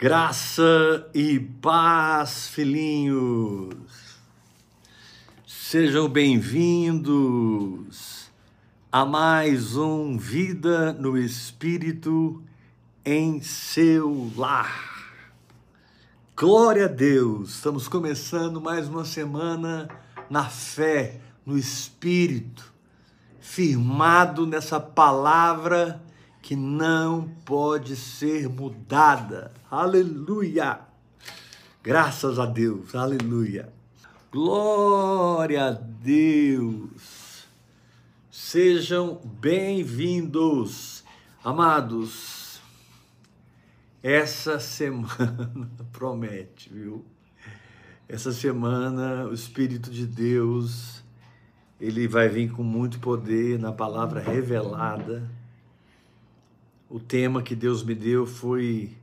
Graça e paz, filhinhos. Sejam bem-vindos a mais um Vida no Espírito em seu lar. Glória a Deus. Estamos começando mais uma semana na fé, no Espírito, firmado nessa palavra que não pode ser mudada. Aleluia! Graças a Deus, aleluia. Glória a Deus. Sejam bem-vindos, amados. Essa semana promete, viu? Essa semana o Espírito de Deus ele vai vir com muito poder na palavra revelada o tema que Deus me deu foi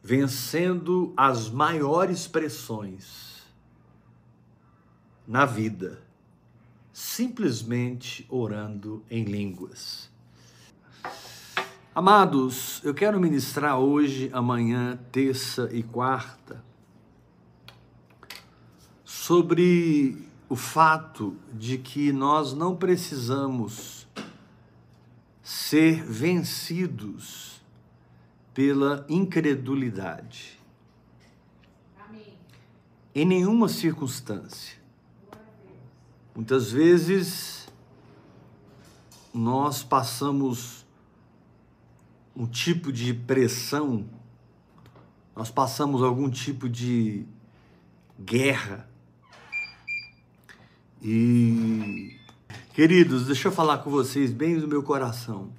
vencendo as maiores pressões na vida, simplesmente orando em línguas. Amados, eu quero ministrar hoje, amanhã, terça e quarta, sobre o fato de que nós não precisamos ser vencidos pela incredulidade. Amém. Em nenhuma circunstância. Muitas vezes nós passamos um tipo de pressão, nós passamos algum tipo de guerra e Queridos, deixa eu falar com vocês bem do meu coração.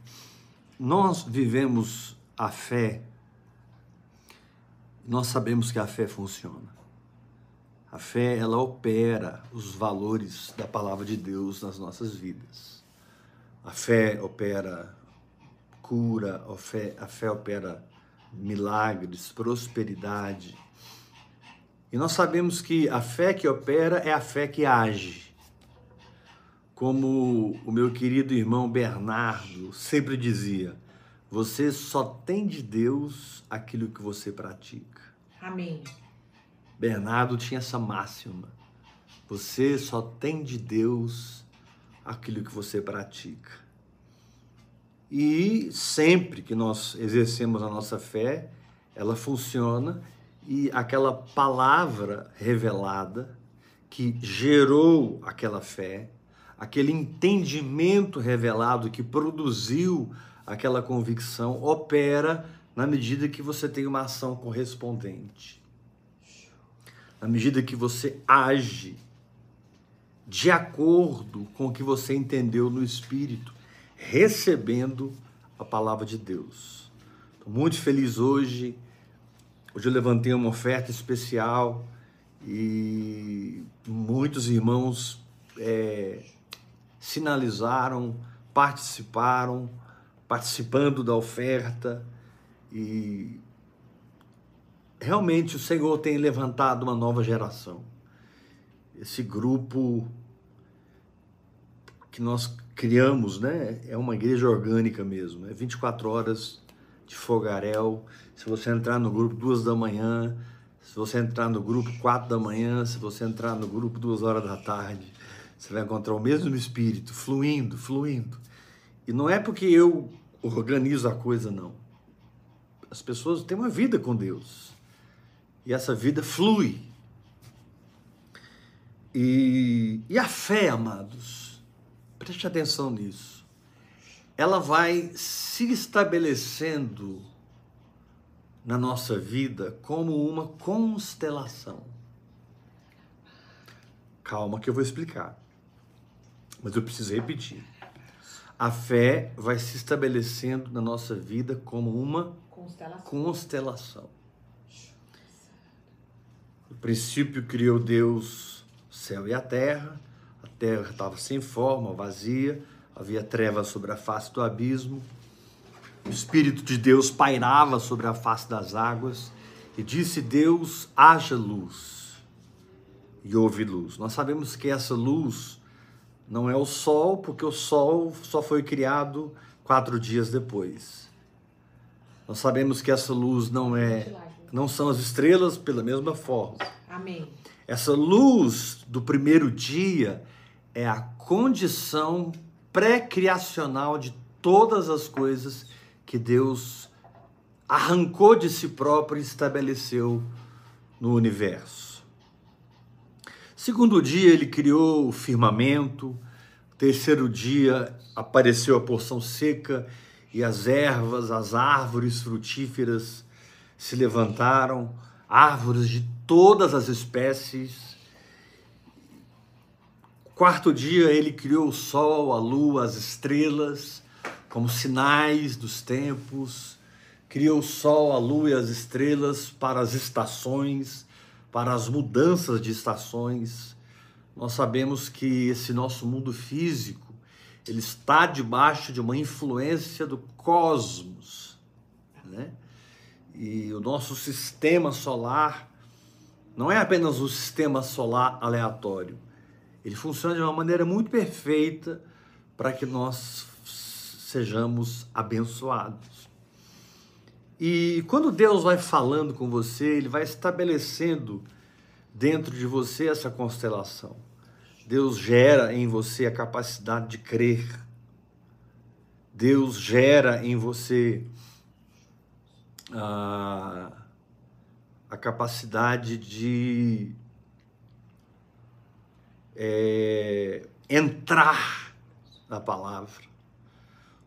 Nós vivemos a fé, nós sabemos que a fé funciona. A fé, ela opera os valores da palavra de Deus nas nossas vidas. A fé opera cura, a fé, a fé opera milagres, prosperidade. E nós sabemos que a fé que opera é a fé que age como o meu querido irmão Bernardo sempre dizia, você só tem de Deus aquilo que você pratica. Amém. Bernardo tinha essa máxima. Você só tem de Deus aquilo que você pratica. E sempre que nós exercemos a nossa fé, ela funciona e aquela palavra revelada que gerou aquela fé, aquele entendimento revelado que produziu aquela convicção opera na medida que você tem uma ação correspondente. Na medida que você age de acordo com o que você entendeu no espírito, recebendo a palavra de Deus. Estou muito feliz hoje. Hoje eu levantei uma oferta especial e muitos irmãos é, sinalizaram, participaram, participando da oferta e realmente o Senhor tem levantado uma nova geração. Esse grupo que nós criamos, né, é uma igreja orgânica mesmo, é 24 horas de fogaréu. Se você entrar no grupo duas da manhã, se você entrar no grupo quatro da manhã, se você entrar no grupo duas horas da tarde, você vai encontrar o mesmo espírito fluindo, fluindo. E não é porque eu organizo a coisa, não. As pessoas têm uma vida com Deus. E essa vida flui. E, e a fé, amados, preste atenção nisso. Ela vai se estabelecendo na nossa vida como uma constelação. Calma que eu vou explicar mas eu preciso repetir. A fé vai se estabelecendo na nossa vida como uma constelação. constelação. No princípio criou Deus o céu e a terra, a terra estava sem forma, vazia, havia trevas sobre a face do abismo, o Espírito de Deus pairava sobre a face das águas, e disse Deus: haja luz. E houve luz. Nós sabemos que essa luz não é o Sol, porque o Sol só foi criado quatro dias depois. Nós sabemos que essa luz não é não são as estrelas pela mesma forma. Amém. Essa luz do primeiro dia é a condição pré-criacional de todas as coisas que Deus arrancou de si próprio e estabeleceu no universo. Segundo dia, ele criou o firmamento. Terceiro dia, apareceu a porção seca e as ervas, as árvores frutíferas se levantaram, árvores de todas as espécies. Quarto dia, ele criou o sol, a lua, as estrelas, como sinais dos tempos. Criou o sol, a lua e as estrelas para as estações, para as mudanças de estações. Nós sabemos que esse nosso mundo físico, ele está debaixo de uma influência do cosmos, né? E o nosso sistema solar não é apenas um sistema solar aleatório. Ele funciona de uma maneira muito perfeita para que nós sejamos abençoados. E quando Deus vai falando com você, ele vai estabelecendo dentro de você essa constelação. Deus gera em você a capacidade de crer. Deus gera em você a, a capacidade de é, entrar na palavra.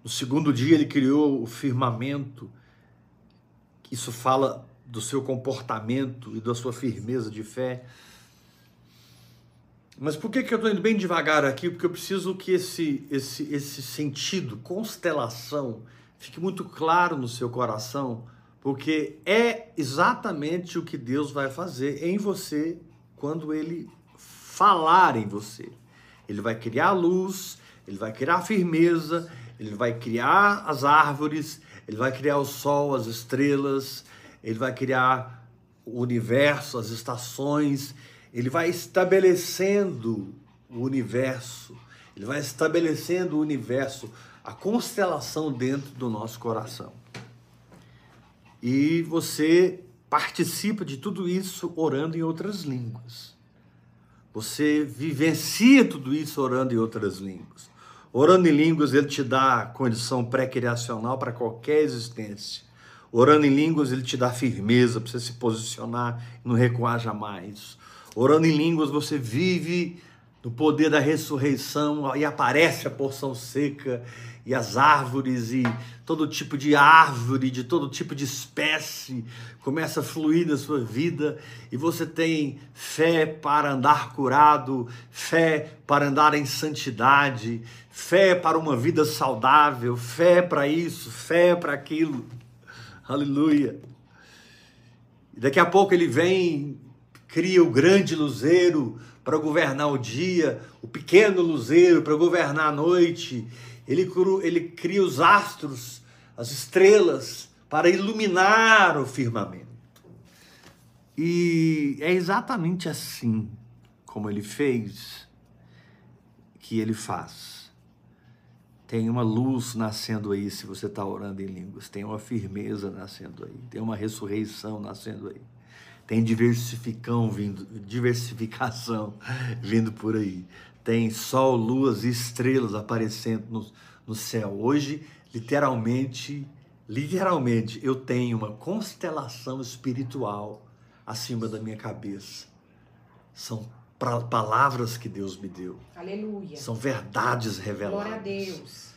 No segundo dia, ele criou o firmamento. Isso fala do seu comportamento e da sua firmeza de fé. Mas por que, que eu estou indo bem devagar aqui? Porque eu preciso que esse, esse, esse sentido, constelação, fique muito claro no seu coração porque é exatamente o que Deus vai fazer em você quando ele falar em você. Ele vai criar luz, ele vai criar firmeza, ele vai criar as árvores, ele vai criar o sol, as estrelas, ele vai criar o universo, as estações, ele vai estabelecendo o universo, ele vai estabelecendo o universo, a constelação dentro do nosso coração. E você participa de tudo isso orando em outras línguas. Você vivencia tudo isso orando em outras línguas. Orando em línguas, ele te dá condição pré-criacional para qualquer existência. Orando em línguas, ele te dá firmeza para você se posicionar e não recuar jamais. Orando em línguas, você vive no poder da ressurreição e aparece a porção seca e as árvores e todo tipo de árvore, de todo tipo de espécie começa a fluir na sua vida e você tem fé para andar curado, fé para andar em santidade, fé para uma vida saudável, fé para isso, fé para aquilo. Aleluia. Daqui a pouco ele vem, cria o grande luzeiro para governar o dia, o pequeno luzeiro para governar a noite ele, ele cria os astros, as estrelas, para iluminar o firmamento. E é exatamente assim como ele fez que ele faz. Tem uma luz nascendo aí, se você está orando em línguas, tem uma firmeza nascendo aí, tem uma ressurreição nascendo aí, tem diversificão vindo, diversificação vindo por aí tem sol, luas e estrelas aparecendo no, no céu. Hoje, literalmente, literalmente, eu tenho uma constelação espiritual acima da minha cabeça. São palavras que Deus me deu. Aleluia. São verdades reveladas. Glória a Deus.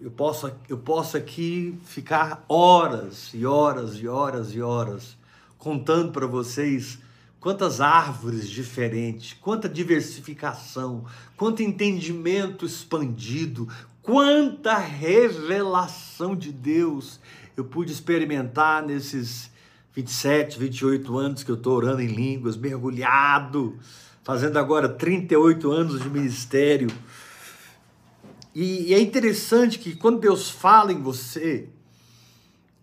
Eu posso, eu posso aqui ficar horas e horas e horas e horas contando para vocês quantas árvores diferentes, quanta diversificação, quanto entendimento expandido, quanta revelação de Deus eu pude experimentar nesses 27, 28 anos que eu estou orando em línguas, mergulhado, fazendo agora 38 anos de ministério. E, e é interessante que quando Deus fala em você,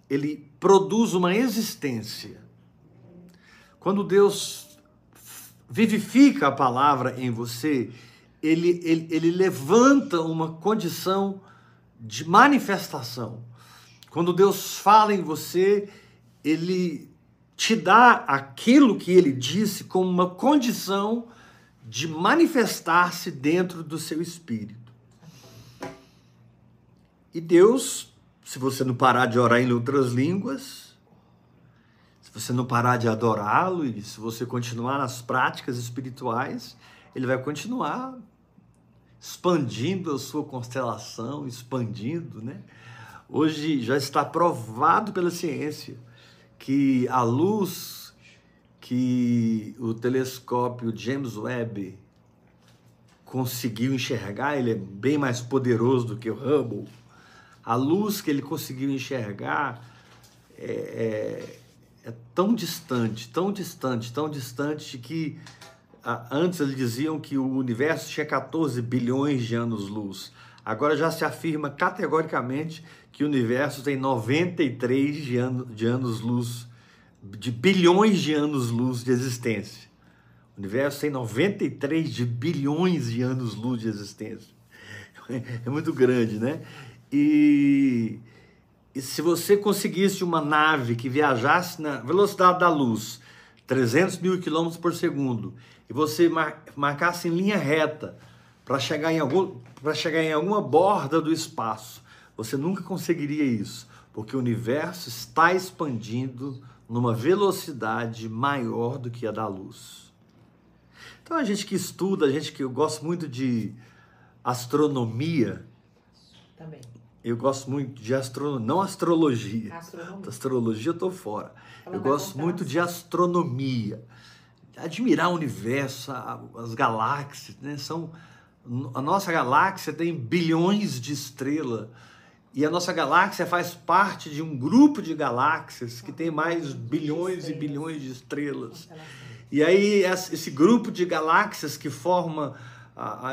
ele produz uma existência quando Deus vivifica a palavra em você, ele, ele, ele levanta uma condição de manifestação. Quando Deus fala em você, ele te dá aquilo que ele disse como uma condição de manifestar-se dentro do seu espírito. E Deus, se você não parar de orar em outras línguas, você não parar de adorá-lo e se você continuar nas práticas espirituais, ele vai continuar expandindo a sua constelação, expandindo, né? Hoje já está provado pela ciência que a luz que o telescópio James Webb conseguiu enxergar, ele é bem mais poderoso do que o Hubble. A luz que ele conseguiu enxergar é, é, é tão distante, tão distante, tão distante que antes eles diziam que o universo tinha 14 bilhões de anos-luz. Agora já se afirma categoricamente que o universo tem 93 de, ano, de anos-luz, de bilhões de anos-luz de existência. O universo tem 93 de bilhões de anos-luz de existência. É muito grande, né? E, e se você conseguisse uma nave que viajasse na velocidade da luz, 300 mil quilômetros por segundo, e você mar, marcasse em linha reta para chegar, em algum, chegar em alguma borda do espaço, você nunca conseguiria isso, porque o universo está expandindo numa velocidade maior do que a da luz. Então a gente que estuda, a gente que eu gosto muito de astronomia. Também. Eu gosto muito de astronomia, não astrologia. Astronomia. Astrologia eu tô fora. eu gosto muito de astronomia. Admirar o universo, as galáxias, né? São a nossa galáxia tem bilhões de estrelas e a nossa galáxia faz parte de um grupo de galáxias que tem mais bilhões e bilhões de estrelas. E aí esse grupo de galáxias que forma,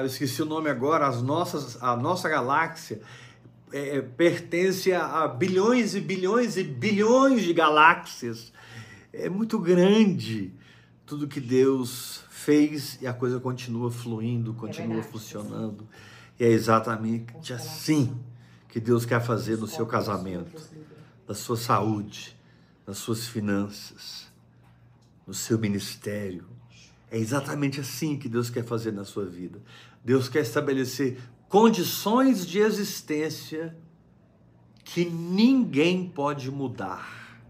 eu esqueci o nome agora, as nossas, a nossa galáxia é, é, pertence a bilhões e bilhões e bilhões de galáxias. É muito grande tudo que Deus fez e a coisa continua fluindo, continua é funcionando. E é exatamente assim que Deus quer fazer no seu casamento, na sua saúde, nas suas finanças, no seu ministério. É exatamente assim que Deus quer fazer na sua vida. Deus quer estabelecer condições de existência que ninguém pode mudar.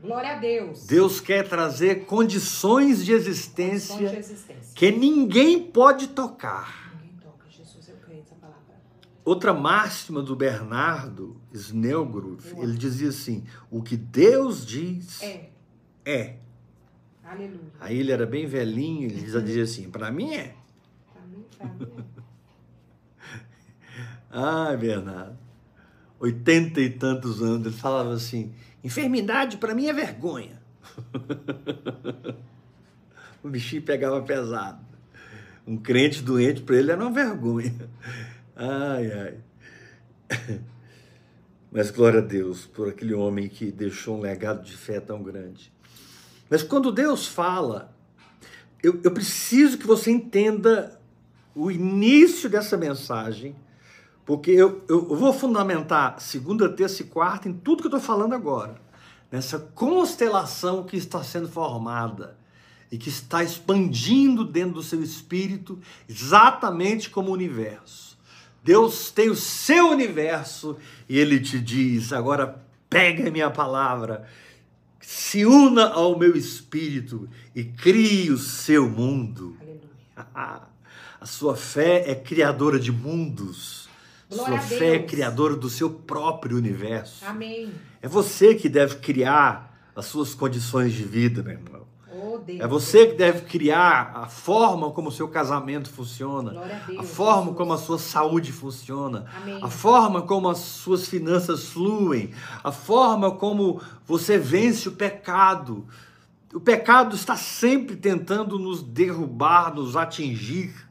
Glória a Deus. Deus quer trazer condições de existência, condições de existência. que ninguém pode tocar. Outra máxima do Bernardo Snellgrove, ele dizia assim: o que Deus diz é. é. Aleluia. Aí ele era bem velhinho, ele dizia assim: para mim é. Para mim, para mim é. Ai, Bernardo. Oitenta e tantos anos, ele falava assim: enfermidade para mim é vergonha. o bichinho pegava pesado. Um crente doente para ele era uma vergonha. Ai, ai. Mas glória a Deus por aquele homem que deixou um legado de fé tão grande. Mas quando Deus fala, eu, eu preciso que você entenda o início dessa mensagem, porque eu, eu vou fundamentar segunda, terça e quarta em tudo que eu estou falando agora, nessa constelação que está sendo formada e que está expandindo dentro do seu espírito, exatamente como o universo. Deus tem o seu universo e ele te diz: agora pega a minha palavra, se una ao meu espírito e crie o seu mundo. a sua fé é criadora de mundos. Glória sua fé é criadora do seu próprio universo. Amém. É você que deve criar as suas condições de vida, meu irmão. Deus. É você que deve criar a forma como o seu casamento funciona, a, Deus, a, forma Jesus. como a sua saúde funciona, Amém. a forma como as suas finanças fluem, a forma como você vence o pecado. O pecado está sempre tentando nos derrubar, nos atingir.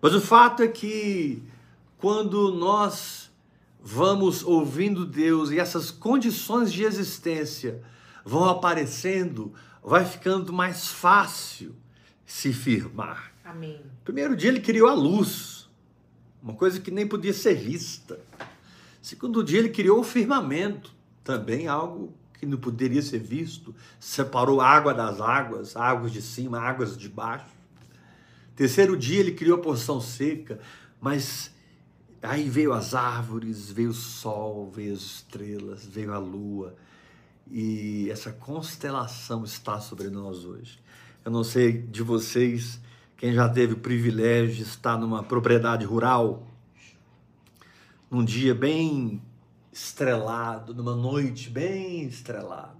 Mas o fato é que quando nós vamos ouvindo Deus e essas condições de existência vão aparecendo, vai ficando mais fácil se firmar. Amém. Primeiro dia ele criou a luz, uma coisa que nem podia ser vista. Segundo dia ele criou o firmamento, também algo que não poderia ser visto, separou a água das águas, águas de cima, águas de baixo. Terceiro dia ele criou a porção seca, mas aí veio as árvores, veio o sol, veio as estrelas, veio a lua. E essa constelação está sobre nós hoje. Eu não sei de vocês, quem já teve o privilégio de estar numa propriedade rural, num dia bem estrelado, numa noite bem estrelada.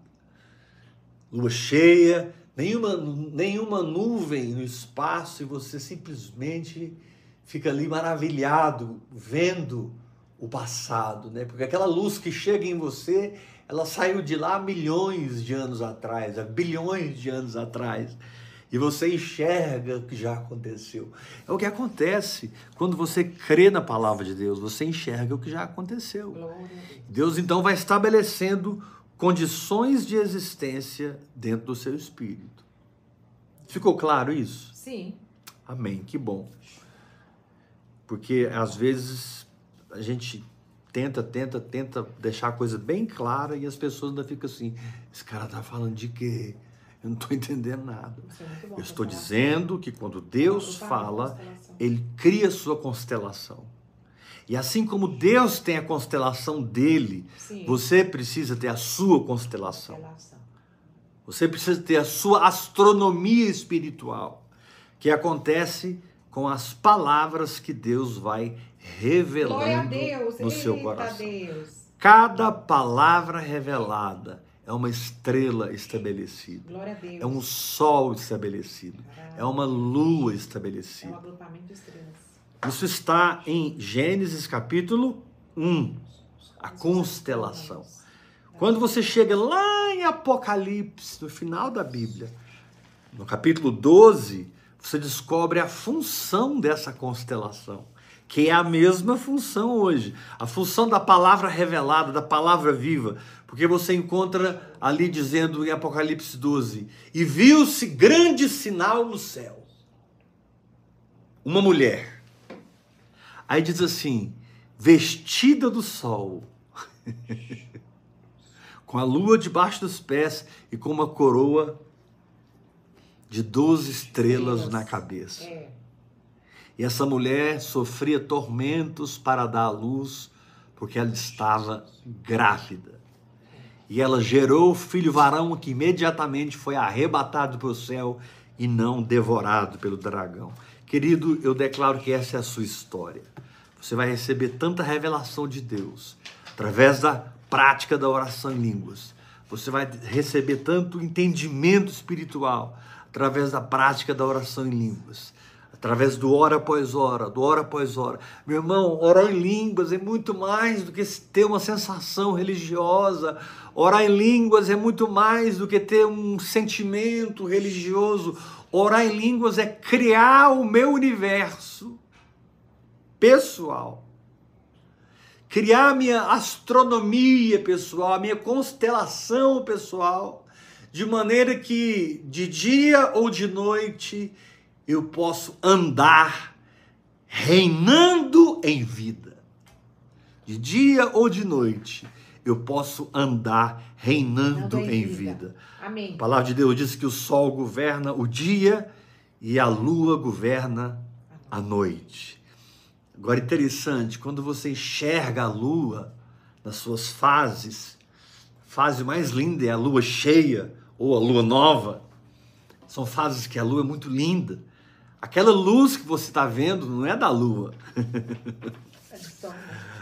Lua cheia, nenhuma, nenhuma nuvem no espaço e você simplesmente fica ali maravilhado vendo o passado, né? Porque aquela luz que chega em você, ela saiu de lá milhões de anos atrás, bilhões de anos atrás e você enxerga o que já aconteceu. É o que acontece quando você crê na palavra de Deus, você enxerga o que já aconteceu. Deus então vai estabelecendo condições de existência dentro do seu espírito. Ficou claro isso? Sim. Amém, que bom. Porque às vezes a gente tenta, tenta, tenta deixar a coisa bem clara e as pessoas ainda ficam assim: esse cara tá falando de quê? Eu não estou entendendo nada. É eu estou dizendo que quando Deus fala, Ele cria a sua constelação. E assim como Deus tem a constelação dele, Sim. você precisa ter a sua constelação. Você precisa ter a sua astronomia espiritual, que acontece com as palavras que Deus vai revelando Deus. no seu coração. Deus. Cada palavra revelada é uma estrela estabelecida. Glória a Deus. É um sol estabelecido. É uma lua estabelecida. É um agrupamento de estrelas. Isso está em Gênesis capítulo 1, a constelação. Quando você chega lá em Apocalipse, no final da Bíblia, no capítulo 12, você descobre a função dessa constelação que é a mesma função hoje. A função da palavra revelada, da palavra viva. Porque você encontra ali dizendo em Apocalipse 12: E viu-se grande sinal no céu. Uma mulher. Aí diz assim: vestida do sol, com a lua debaixo dos pés e com uma coroa de doze estrelas na cabeça. É. E essa mulher sofria tormentos para dar à luz, porque ela estava grávida. E ela gerou o filho varão que imediatamente foi arrebatado para o céu e não devorado pelo dragão. Querido, eu declaro que essa é a sua história. Você vai receber tanta revelação de Deus através da prática da oração em línguas. Você vai receber tanto entendimento espiritual através da prática da oração em línguas através do hora após hora, do hora após hora. Meu irmão, orar em línguas é muito mais do que ter uma sensação religiosa. Orar em línguas é muito mais do que ter um sentimento religioso. Orar em línguas é criar o meu universo pessoal. Criar a minha astronomia pessoal, a minha constelação pessoal, de maneira que de dia ou de noite eu posso andar reinando em vida. De dia ou de noite, eu posso andar reinando em, em vida. vida. Amém. A palavra de Deus diz que o sol governa o dia e a lua governa a noite. Agora, interessante, quando você enxerga a lua nas suas fases, a fase mais linda é a lua cheia ou a lua nova. São fases que a lua é muito linda. Aquela luz que você está vendo não é da lua.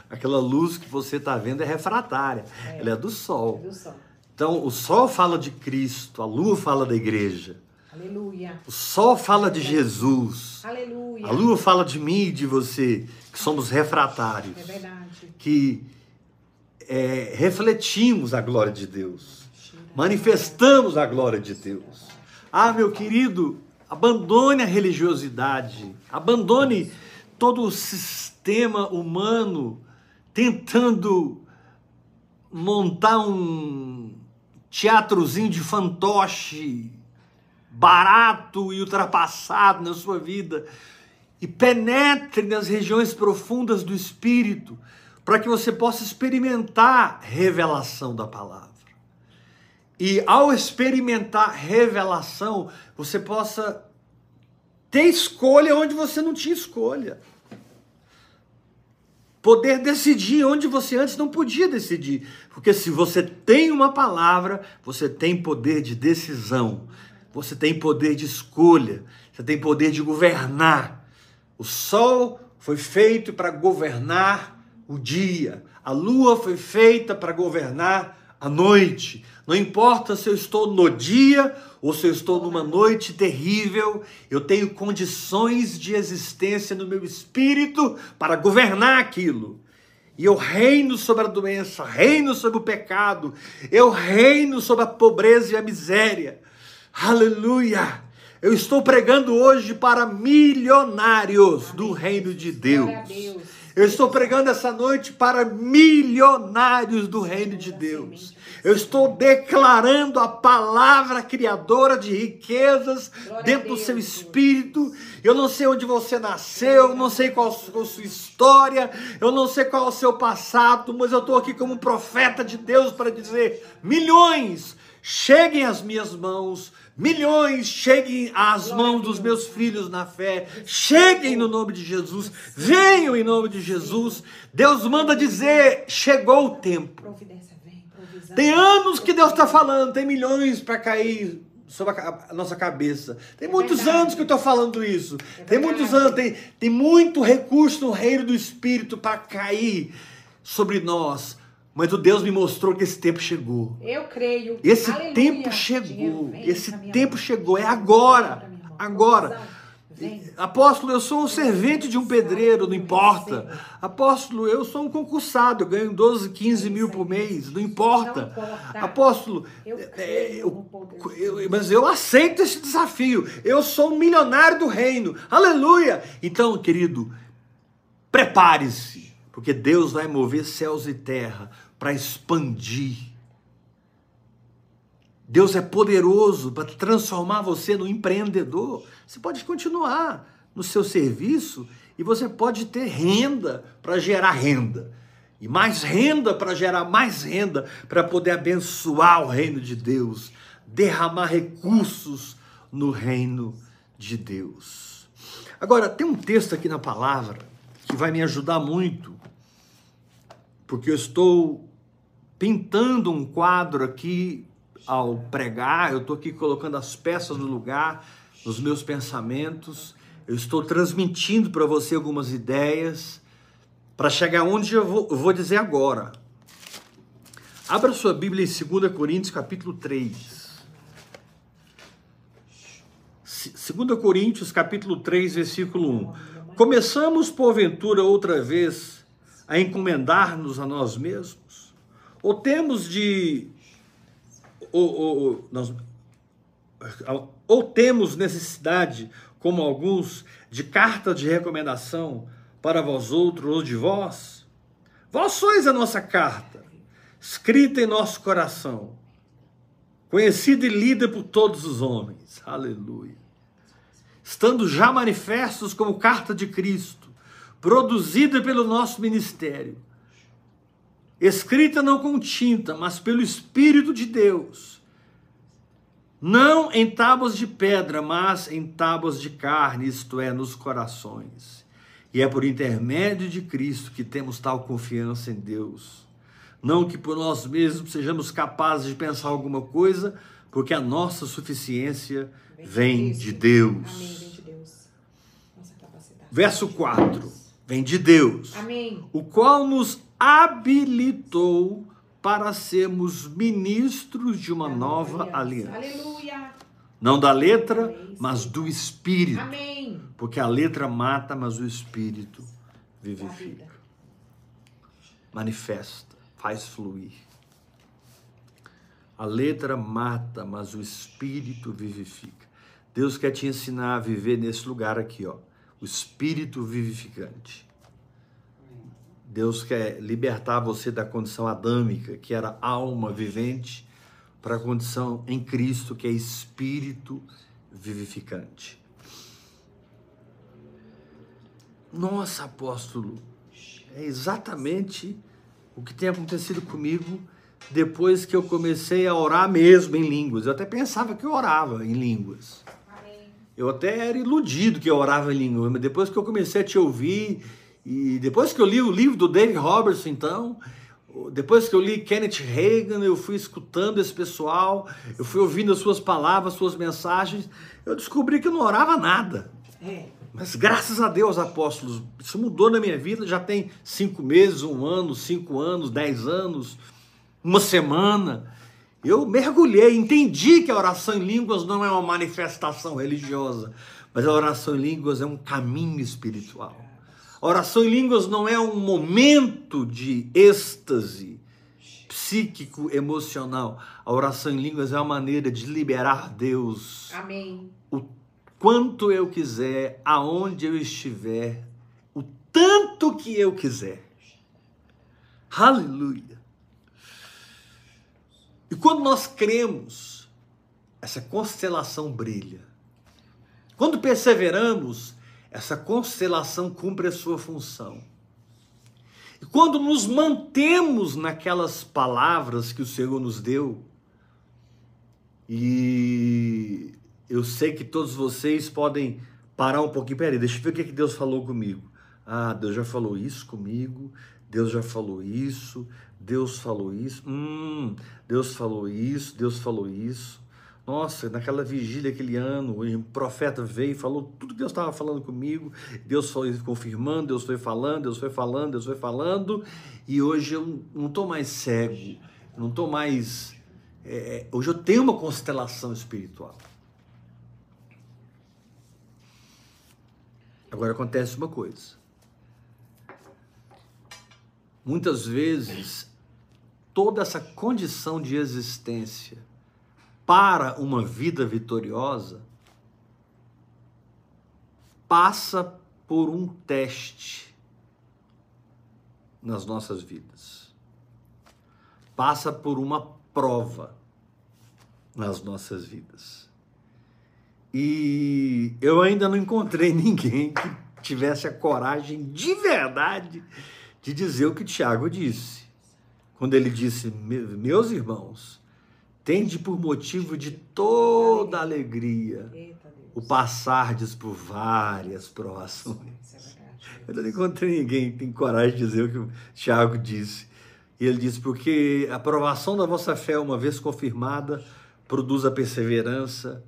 Aquela luz que você está vendo é refratária. É. Ela é do sol. É do sol. Então, o sol fala de Cristo, a lua fala da igreja. Aleluia. O sol fala de Jesus. Aleluia. A lua fala de mim e de você, que somos refratários. É verdade. Que é, refletimos a glória de Deus. Manifestamos a glória de Deus. Ah, meu querido, Abandone a religiosidade, abandone todo o sistema humano tentando montar um teatrozinho de fantoche barato e ultrapassado na sua vida e penetre nas regiões profundas do espírito para que você possa experimentar revelação da palavra. e ao experimentar revelação, você possa ter escolha onde você não tinha escolha. Poder decidir onde você antes não podia decidir. Porque se você tem uma palavra, você tem poder de decisão, você tem poder de escolha, você tem poder de governar. O sol foi feito para governar o dia, a lua foi feita para governar a noite. Não importa se eu estou no dia ou se eu estou numa noite terrível, eu tenho condições de existência no meu espírito para governar aquilo. E eu reino sobre a doença, reino sobre o pecado, eu reino sobre a pobreza e a miséria. Aleluia! Eu estou pregando hoje para milionários do reino de Deus. Eu estou pregando essa noite para milionários do reino de Deus. Eu estou declarando a palavra criadora de riquezas dentro do seu espírito. Eu não sei onde você nasceu, eu não sei qual a sua história, eu não sei qual é o seu passado, mas eu estou aqui como profeta de Deus para dizer: milhões cheguem às minhas mãos milhões cheguem às mãos dos meus filhos na fé, cheguem no nome de Jesus, venham em nome de Jesus. Deus manda dizer: chegou o tempo. Tem anos que Deus está falando, tem milhões para cair sobre a, nossa cabeça. Tem é muitos verdade. anos que eu estou falando isso. É tem muitos anos, tem, tem muito recurso no reino do Espírito para cair sobre nós. Mas o Deus me mostrou que esse tempo chegou. Eu creio. Esse Aleluia. tempo chegou. Esse tempo chegou. É agora. Agora. Apóstolo, eu sou um servente de um pedreiro, não importa. Apóstolo, eu sou um concursado, eu ganho 12, 15 mil por mês, não importa. Apóstolo, eu, é, eu, eu, mas eu aceito esse desafio. Eu sou um milionário do reino. Aleluia! Então, querido, prepare-se, porque Deus vai mover céus e terra para expandir. Deus é poderoso para transformar você no empreendedor. Você pode continuar no seu serviço e você pode ter renda para gerar renda. E mais renda para gerar mais renda, para poder abençoar o reino de Deus, derramar recursos no reino de Deus. Agora, tem um texto aqui na palavra que vai me ajudar muito, porque eu estou pintando um quadro aqui ao pregar, eu estou aqui colocando as peças no lugar, nos meus pensamentos, eu estou transmitindo para você algumas ideias, para chegar onde eu vou, eu vou dizer agora. Abra sua Bíblia em 2 Coríntios capítulo 3. 2 Coríntios capítulo 3, versículo 1. Começamos, porventura, outra vez a encomendar-nos a nós mesmos? Ou temos de. Ou, ou, nós, ou temos necessidade, como alguns, de carta de recomendação para vós outros ou de vós? Vós sois a nossa carta, escrita em nosso coração, conhecida e lida por todos os homens. Aleluia. Estando já manifestos como carta de Cristo, produzida pelo nosso ministério escrita não com tinta, mas pelo Espírito de Deus, não em tábuas de pedra, mas em tábuas de carne, isto é, nos corações. E é por intermédio de Cristo que temos tal confiança em Deus. Não que por nós mesmos sejamos capazes de pensar alguma coisa, porque a nossa suficiência vem de Deus. Verso 4. Vem de Deus. Amém. O qual nos habilitou para sermos ministros de uma nova aliança. Aleluia. Não da letra, mas do espírito. Amém. Porque a letra mata, mas o espírito vivifica. Manifesta, faz fluir. A letra mata, mas o espírito vivifica. Deus quer te ensinar a viver nesse lugar aqui, ó. O espírito vivificante. Deus quer libertar você da condição adâmica, que era alma vivente, para a condição em Cristo, que é espírito vivificante. Nossa, apóstolo, é exatamente o que tem acontecido comigo depois que eu comecei a orar mesmo em línguas. Eu até pensava que eu orava em línguas. Eu até era iludido que eu orava em línguas, mas depois que eu comecei a te ouvir, e depois que eu li o livro do David Robertson, então, depois que eu li Kenneth Reagan, eu fui escutando esse pessoal, eu fui ouvindo as suas palavras, suas mensagens, eu descobri que eu não orava nada. É. Mas graças a Deus, apóstolos, isso mudou na minha vida. Já tem cinco meses, um ano, cinco anos, dez anos, uma semana. Eu mergulhei, entendi que a oração em línguas não é uma manifestação religiosa, mas a oração em línguas é um caminho espiritual. A oração em línguas não é um momento de êxtase psíquico, emocional. A oração em línguas é uma maneira de liberar Deus Amém. o quanto eu quiser, aonde eu estiver, o tanto que eu quiser. Aleluia. E quando nós cremos, essa constelação brilha. Quando perseveramos, essa constelação cumpre a sua função. E quando nos mantemos naquelas palavras que o Senhor nos deu, e eu sei que todos vocês podem parar um pouquinho. Peraí, deixa eu ver o que, que Deus falou comigo. Ah, Deus já falou isso comigo. Deus já falou isso. Deus falou isso. Hum, Deus falou isso. Deus falou isso. Nossa, naquela vigília, aquele ano, o profeta veio e falou tudo que Deus estava falando comigo. Deus foi confirmando, Deus foi falando, Deus foi falando, Deus foi falando. E hoje eu não estou mais cego, não estou mais. é, hoje eu tenho uma constelação espiritual. Agora acontece uma coisa. Muitas vezes, toda essa condição de existência para uma vida vitoriosa passa por um teste nas nossas vidas. Passa por uma prova nas nossas vidas. E eu ainda não encontrei ninguém que tivesse a coragem de verdade de dizer o que Tiago disse. Quando ele disse: Meus irmãos, tende por motivo de toda alegria o passardes por várias provações. É. Eu não encontrei ninguém que tem coragem de dizer o que o Tiago disse. E ele disse: Porque a provação da vossa fé, uma vez confirmada, produz a perseverança.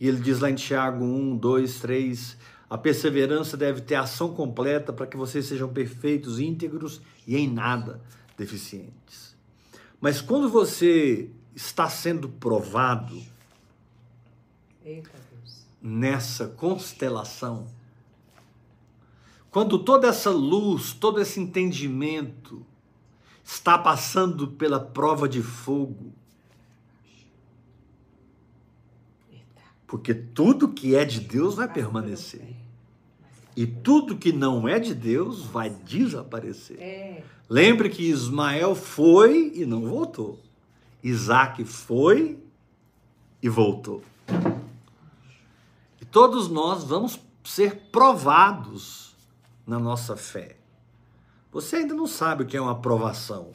E ele diz lá em Tiago 1, 2, 3: A perseverança deve ter ação completa para que vocês sejam perfeitos, íntegros e em nada deficientes. Mas quando você está sendo provado nessa constelação, quando toda essa luz, todo esse entendimento está passando pela prova de fogo, porque tudo que é de Deus vai permanecer e tudo que não é de Deus vai desaparecer. É. Lembre que Ismael foi e não voltou. Isaac foi e voltou. E todos nós vamos ser provados na nossa fé. Você ainda não sabe o que é uma aprovação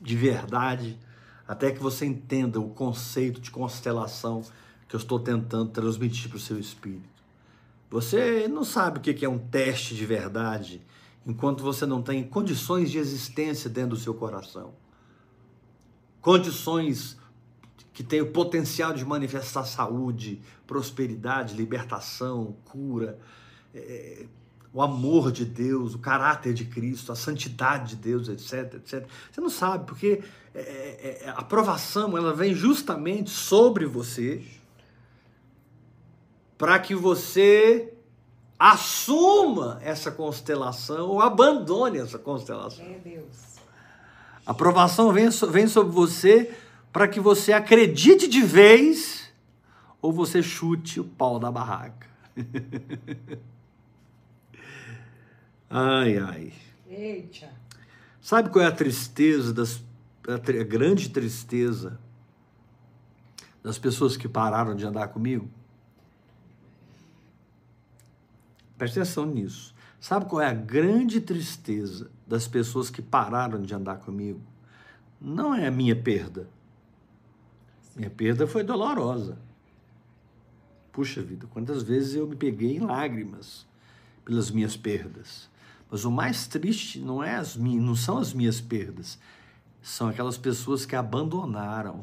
de verdade, até que você entenda o conceito de constelação que eu estou tentando transmitir para o seu espírito. Você não sabe o que é um teste de verdade enquanto você não tem condições de existência dentro do seu coração. Condições que têm o potencial de manifestar saúde, prosperidade, libertação, cura, é, o amor de Deus, o caráter de Cristo, a santidade de Deus, etc, etc. Você não sabe, porque é, é, a aprovação ela vem justamente sobre você para que você assuma essa constelação ou abandone essa constelação. É Deus. A aprovação vem, vem sobre você para que você acredite de vez ou você chute o pau da barraca. ai, ai. Eita. Sabe qual é a tristeza das a grande tristeza das pessoas que pararam de andar comigo? Preste atenção nisso. Sabe qual é a grande tristeza das pessoas que pararam de andar comigo? não é a minha perda. Minha perda foi dolorosa. Puxa vida, quantas vezes eu me peguei em lágrimas pelas minhas perdas. Mas o mais triste não é as minhas, não são as minhas perdas, são aquelas pessoas que abandonaram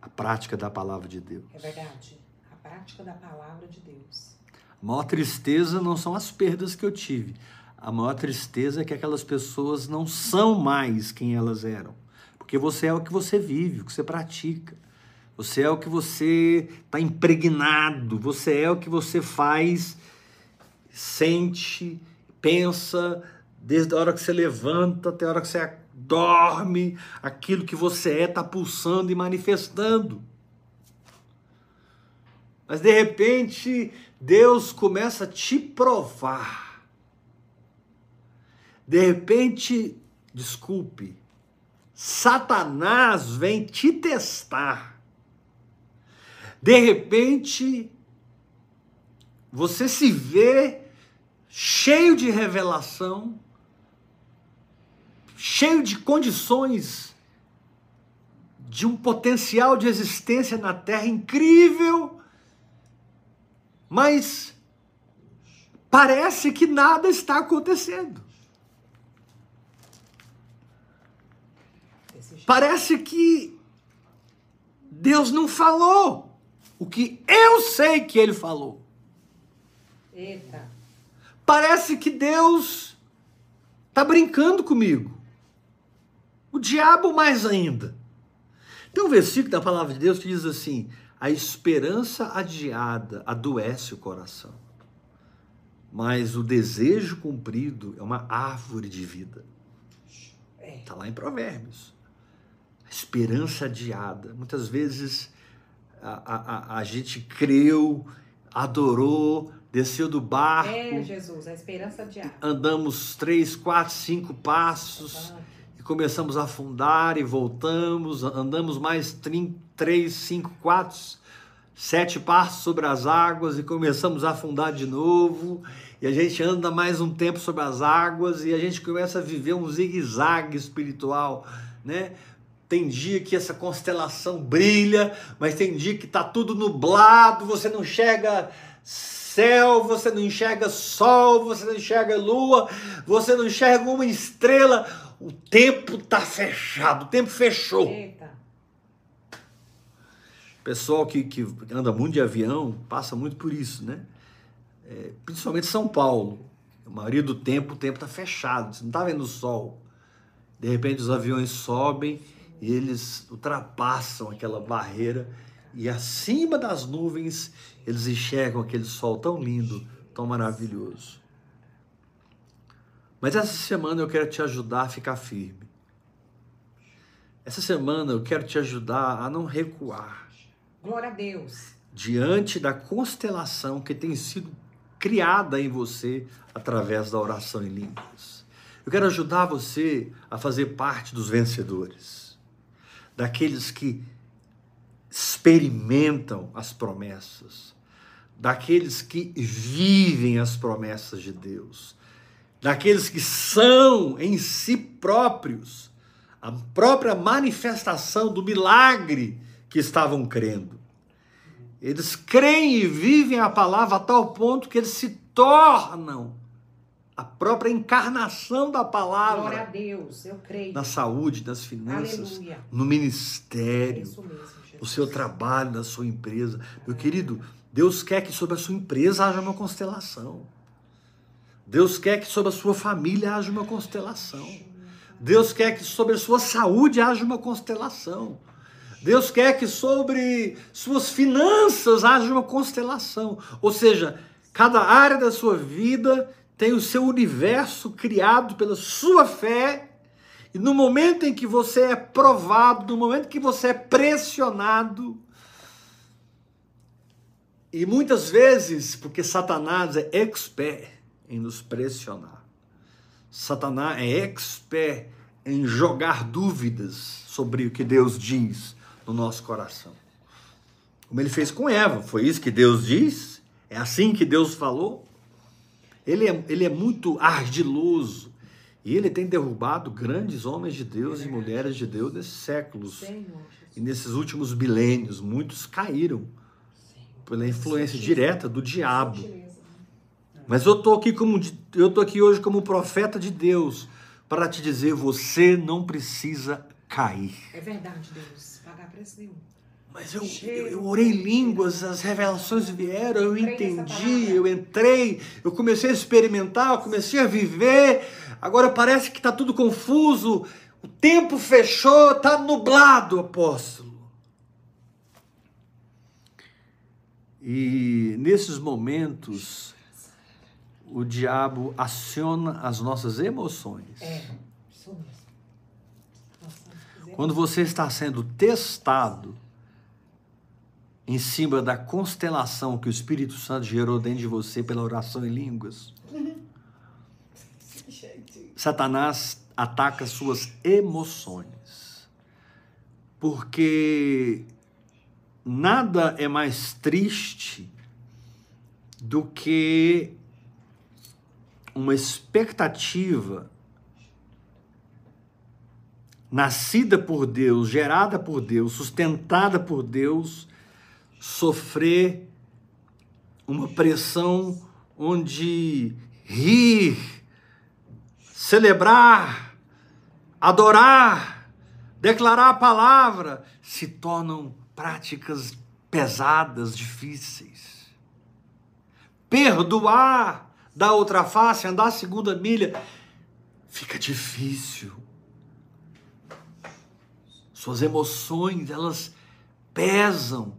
a prática da palavra de Deus. É verdade. A prática da palavra de Deus. A maior tristeza não são as perdas que eu tive. A maior tristeza é que aquelas pessoas não são mais quem elas eram. Porque você é o que você vive, o que você pratica. Você é o que você está impregnado. Você é o que você faz, sente, pensa, desde a hora que você levanta até a hora que você dorme. Aquilo que você é está pulsando e manifestando. Mas de repente, Deus começa a te provar de repente, desculpe, Satanás vem te testar. De repente, você se vê cheio de revelação, cheio de condições de um potencial de existência na Terra incrível, mas parece que nada está acontecendo. Parece que Deus não falou o que eu sei que ele falou. Eita. Parece que Deus está brincando comigo. O diabo mais ainda. Tem um versículo da palavra de Deus que diz assim: a esperança adiada adoece o coração, mas o desejo cumprido é uma árvore de vida. Está lá em Provérbios esperança adiada. Muitas vezes a, a, a gente creu, adorou, desceu do barco. É, Jesus, a esperança adiada. Andamos três, quatro, cinco passos e começamos a afundar e voltamos. Andamos mais trim, três, cinco, quatro, sete passos sobre as águas e começamos a afundar de novo. E a gente anda mais um tempo sobre as águas e a gente começa a viver um zigue-zague espiritual, né? Tem dia que essa constelação brilha, mas tem dia que está tudo nublado, você não enxerga céu, você não enxerga sol, você não enxerga lua, você não enxerga uma estrela. O tempo está fechado, o tempo fechou. Eita. Pessoal que, que anda muito de avião passa muito por isso, né? É, principalmente São Paulo. A maioria do tempo o tempo está fechado, você não está vendo o sol. De repente os aviões sobem e eles ultrapassam aquela barreira e acima das nuvens eles enxergam aquele sol tão lindo, tão maravilhoso. Mas essa semana eu quero te ajudar a ficar firme. Essa semana eu quero te ajudar a não recuar. Glória a Deus. Diante da constelação que tem sido criada em você através da oração em línguas. Eu quero ajudar você a fazer parte dos vencedores daqueles que experimentam as promessas, daqueles que vivem as promessas de Deus, daqueles que são em si próprios a própria manifestação do milagre que estavam crendo. Eles creem e vivem a palavra a tal ponto que eles se tornam a própria encarnação da palavra. Glória a Deus, eu creio. Na saúde, nas finanças, Aleluia. no ministério, mesmo, no seu trabalho, na sua empresa. Meu querido, Deus quer que sobre a sua empresa haja uma constelação. Deus quer que sobre a sua família haja uma constelação. Deus quer que sobre a sua saúde haja uma constelação. Deus quer que sobre suas finanças haja uma constelação. Ou seja, cada área da sua vida tem o seu universo criado pela sua fé, e no momento em que você é provado, no momento que você é pressionado, e muitas vezes, porque Satanás é expert em nos pressionar, Satanás é expert em jogar dúvidas sobre o que Deus diz no nosso coração. Como ele fez com Eva, foi isso que Deus diz? É assim que Deus falou? Ele é, ele é muito ardiloso E ele tem derrubado grandes homens de Deus e mulheres de Deus nesses séculos. E nesses últimos milênios, muitos caíram pela influência direta do diabo. Mas eu tô aqui como eu tô aqui hoje como profeta de Deus para te dizer, você não precisa cair. É verdade, Deus. Pagar preço nenhum. Mas eu, eu, eu orei em línguas, as revelações vieram, eu entendi, eu entrei, eu comecei a experimentar, eu comecei a viver. Agora parece que está tudo confuso. O tempo fechou, está nublado, apóstolo. E nesses momentos, o diabo aciona as nossas emoções. É. Isso mesmo. Quando você está sendo testado em cima da constelação que o Espírito Santo gerou dentro de você pela oração em línguas. Satanás ataca suas emoções. Porque nada é mais triste do que uma expectativa nascida por Deus, gerada por Deus, sustentada por Deus, sofrer uma pressão onde rir, celebrar, adorar, declarar a palavra se tornam práticas pesadas, difíceis. Perdoar, dar outra face, andar a segunda milha, fica difícil. Suas emoções, elas pesam.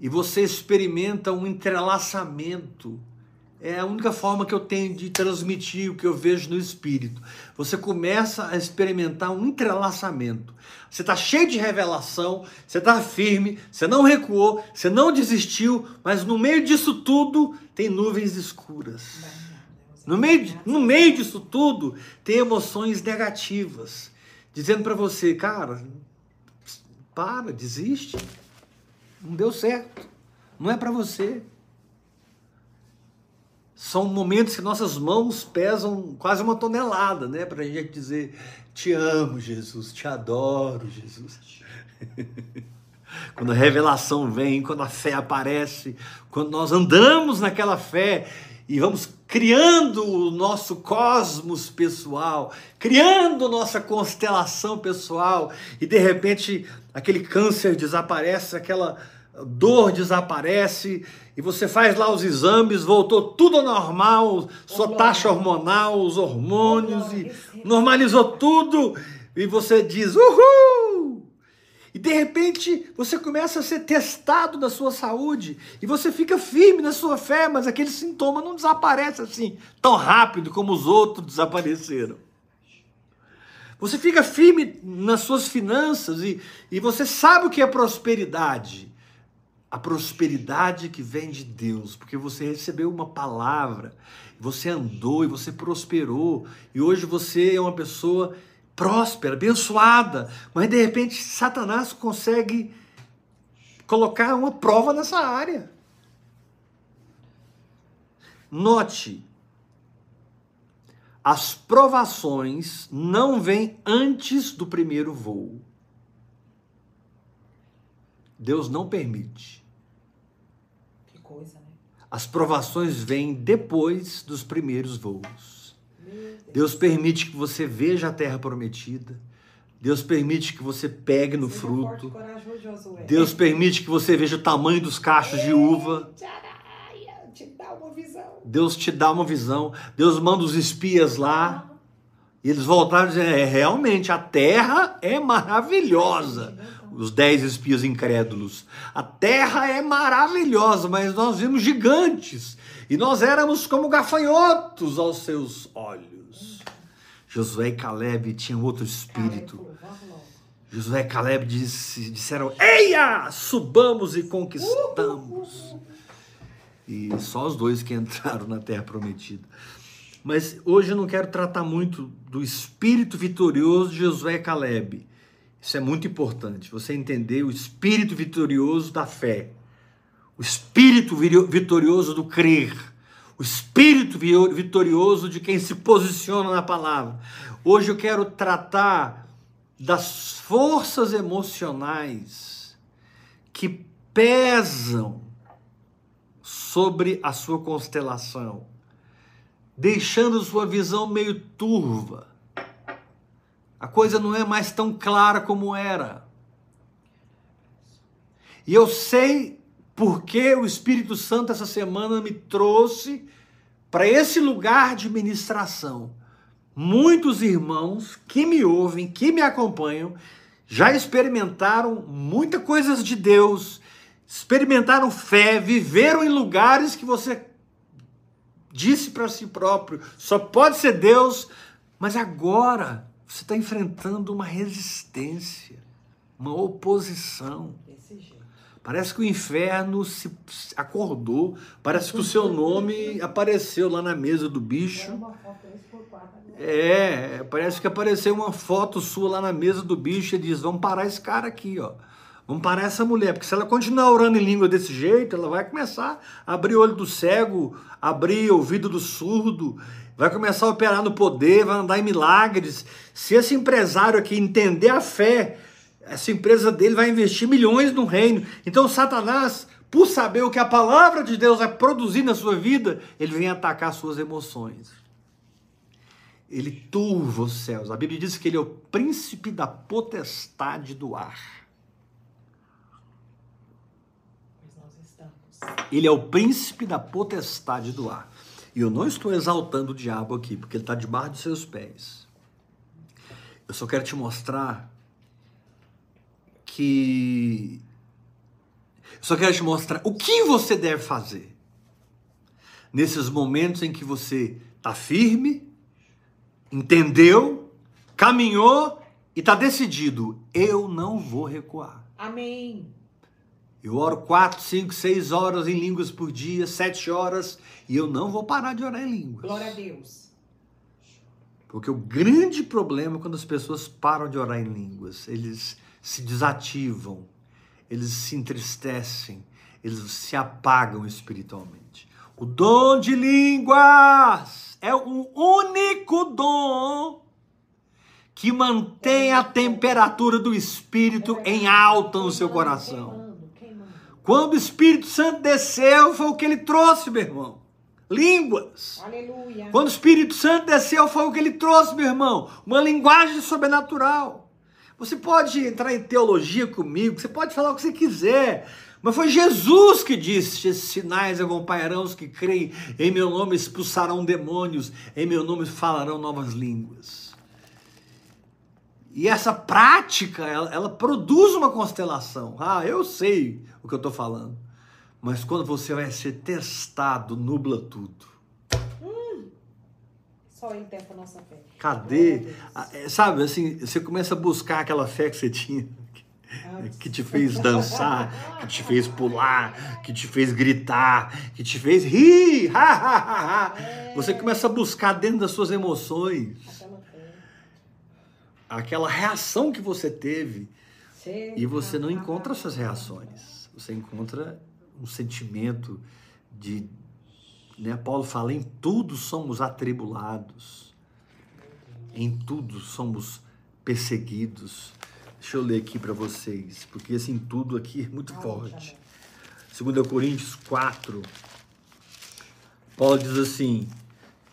E você experimenta um entrelaçamento. É a única forma que eu tenho de transmitir o que eu vejo no espírito. Você começa a experimentar um entrelaçamento. Você está cheio de revelação, você está firme, você não recuou, você não desistiu, mas no meio disso tudo tem nuvens escuras. No meio, no meio disso tudo tem emoções negativas, dizendo para você, cara, para, desiste. Não deu certo. Não é para você. São momentos que nossas mãos pesam quase uma tonelada, né? Para a gente dizer: Te amo, Jesus, te adoro, Jesus. quando a revelação vem, quando a fé aparece, quando nós andamos naquela fé e vamos criando o nosso cosmos pessoal, criando nossa constelação pessoal, e de repente aquele câncer desaparece, aquela dor desaparece, e você faz lá os exames, voltou tudo normal, sua taxa hormonal, os hormônios, e normalizou tudo, e você diz: Uhul! E de repente você começa a ser testado da sua saúde e você fica firme na sua fé, mas aquele sintoma não desaparece assim tão rápido como os outros desapareceram. Você fica firme nas suas finanças e, e você sabe o que é prosperidade. A prosperidade que vem de Deus, porque você recebeu uma palavra, você andou e você prosperou, e hoje você é uma pessoa próspera, abençoada, mas de repente Satanás consegue colocar uma prova nessa área. Note, as provações não vêm antes do primeiro voo. Deus não permite. As provações vêm depois dos primeiros voos. Deus. Permite que você veja a terra prometida. Deus permite que você pegue no fruto. Deus permite que você veja o tamanho dos cachos de uva. Deus te dá uma visão. Deus manda os espias lá. E eles voltaram dizendo: é, realmente, a terra é maravilhosa. Os dez espias incrédulos. A terra é maravilhosa, mas nós vimos gigantes. E nós éramos como gafanhotos aos seus olhos. Josué e Caleb tinham outro espírito. Josué e Caleb disse, disseram: Eia, subamos e conquistamos. E só os dois que entraram na terra prometida. Mas hoje eu não quero tratar muito do espírito vitorioso de Josué e Caleb. Isso é muito importante, você entender o espírito vitorioso da fé, o espírito vitorioso do crer, o espírito vitorioso de quem se posiciona na palavra. Hoje eu quero tratar das forças emocionais que pesam sobre a sua constelação, deixando sua visão meio turva. A coisa não é mais tão clara como era. E eu sei porque o Espírito Santo essa semana me trouxe para esse lugar de ministração. Muitos irmãos que me ouvem, que me acompanham, já experimentaram muitas coisas de Deus, experimentaram fé, viveram em lugares que você disse para si próprio, só pode ser Deus, mas agora você está enfrentando uma resistência, uma oposição. Parece que o inferno se acordou. Parece que o seu nome apareceu lá na mesa do bicho. É, parece que apareceu uma foto sua lá na mesa do bicho e diz: vamos parar esse cara aqui, ó. Vamos parar essa mulher, porque se ela continuar orando em língua desse jeito, ela vai começar a abrir o olho do cego, abrir o ouvido do surdo, vai começar a operar no poder, vai andar em milagres. Se esse empresário aqui entender a fé essa empresa dele vai investir milhões no reino. Então, Satanás, por saber o que a palavra de Deus vai produzir na sua vida, ele vem atacar suas emoções. Ele turva os céus. A Bíblia diz que ele é o príncipe da potestade do ar. Ele é o príncipe da potestade do ar. E eu não estou exaltando o diabo aqui, porque ele está debaixo dos seus pés. Eu só quero te mostrar que. Só quero te mostrar o que você deve fazer nesses momentos em que você está firme, entendeu, caminhou e está decidido. Eu não vou recuar. Amém. Eu oro quatro, cinco, seis horas em línguas por dia, sete horas, e eu não vou parar de orar em línguas. Glória a Deus. Porque o grande problema é quando as pessoas param de orar em línguas. Eles se desativam, eles se entristecem, eles se apagam espiritualmente. O dom de línguas é o único dom que mantém a temperatura do espírito em alta no seu coração. Quando o Espírito Santo desceu, foi o que ele trouxe, meu irmão. Línguas. Aleluia. Quando o Espírito Santo desceu, foi o que ele trouxe, meu irmão. Uma linguagem sobrenatural. Você pode entrar em teologia comigo, você pode falar o que você quiser, mas foi Jesus que disse: esses sinais acompanharão os que creem, em meu nome expulsarão demônios, em meu nome falarão novas línguas. E essa prática, ela, ela produz uma constelação. Ah, eu sei o que eu estou falando. Mas quando você vai ser testado, nubla tudo. Só Ele tem a nossa fé. Cadê? Ah, é, sabe, assim, você começa a buscar aquela fé que você tinha, que te fez dançar, que te fez pular, que te fez gritar, que te fez rir. Você começa a buscar dentro das suas emoções aquela reação que você teve e você não encontra essas reações. Você encontra um sentimento de né? Paulo fala: em tudo somos atribulados, em tudo somos perseguidos. Deixa eu ler aqui para vocês, porque esse em tudo aqui é muito forte. 2 Coríntios 4, Paulo diz assim: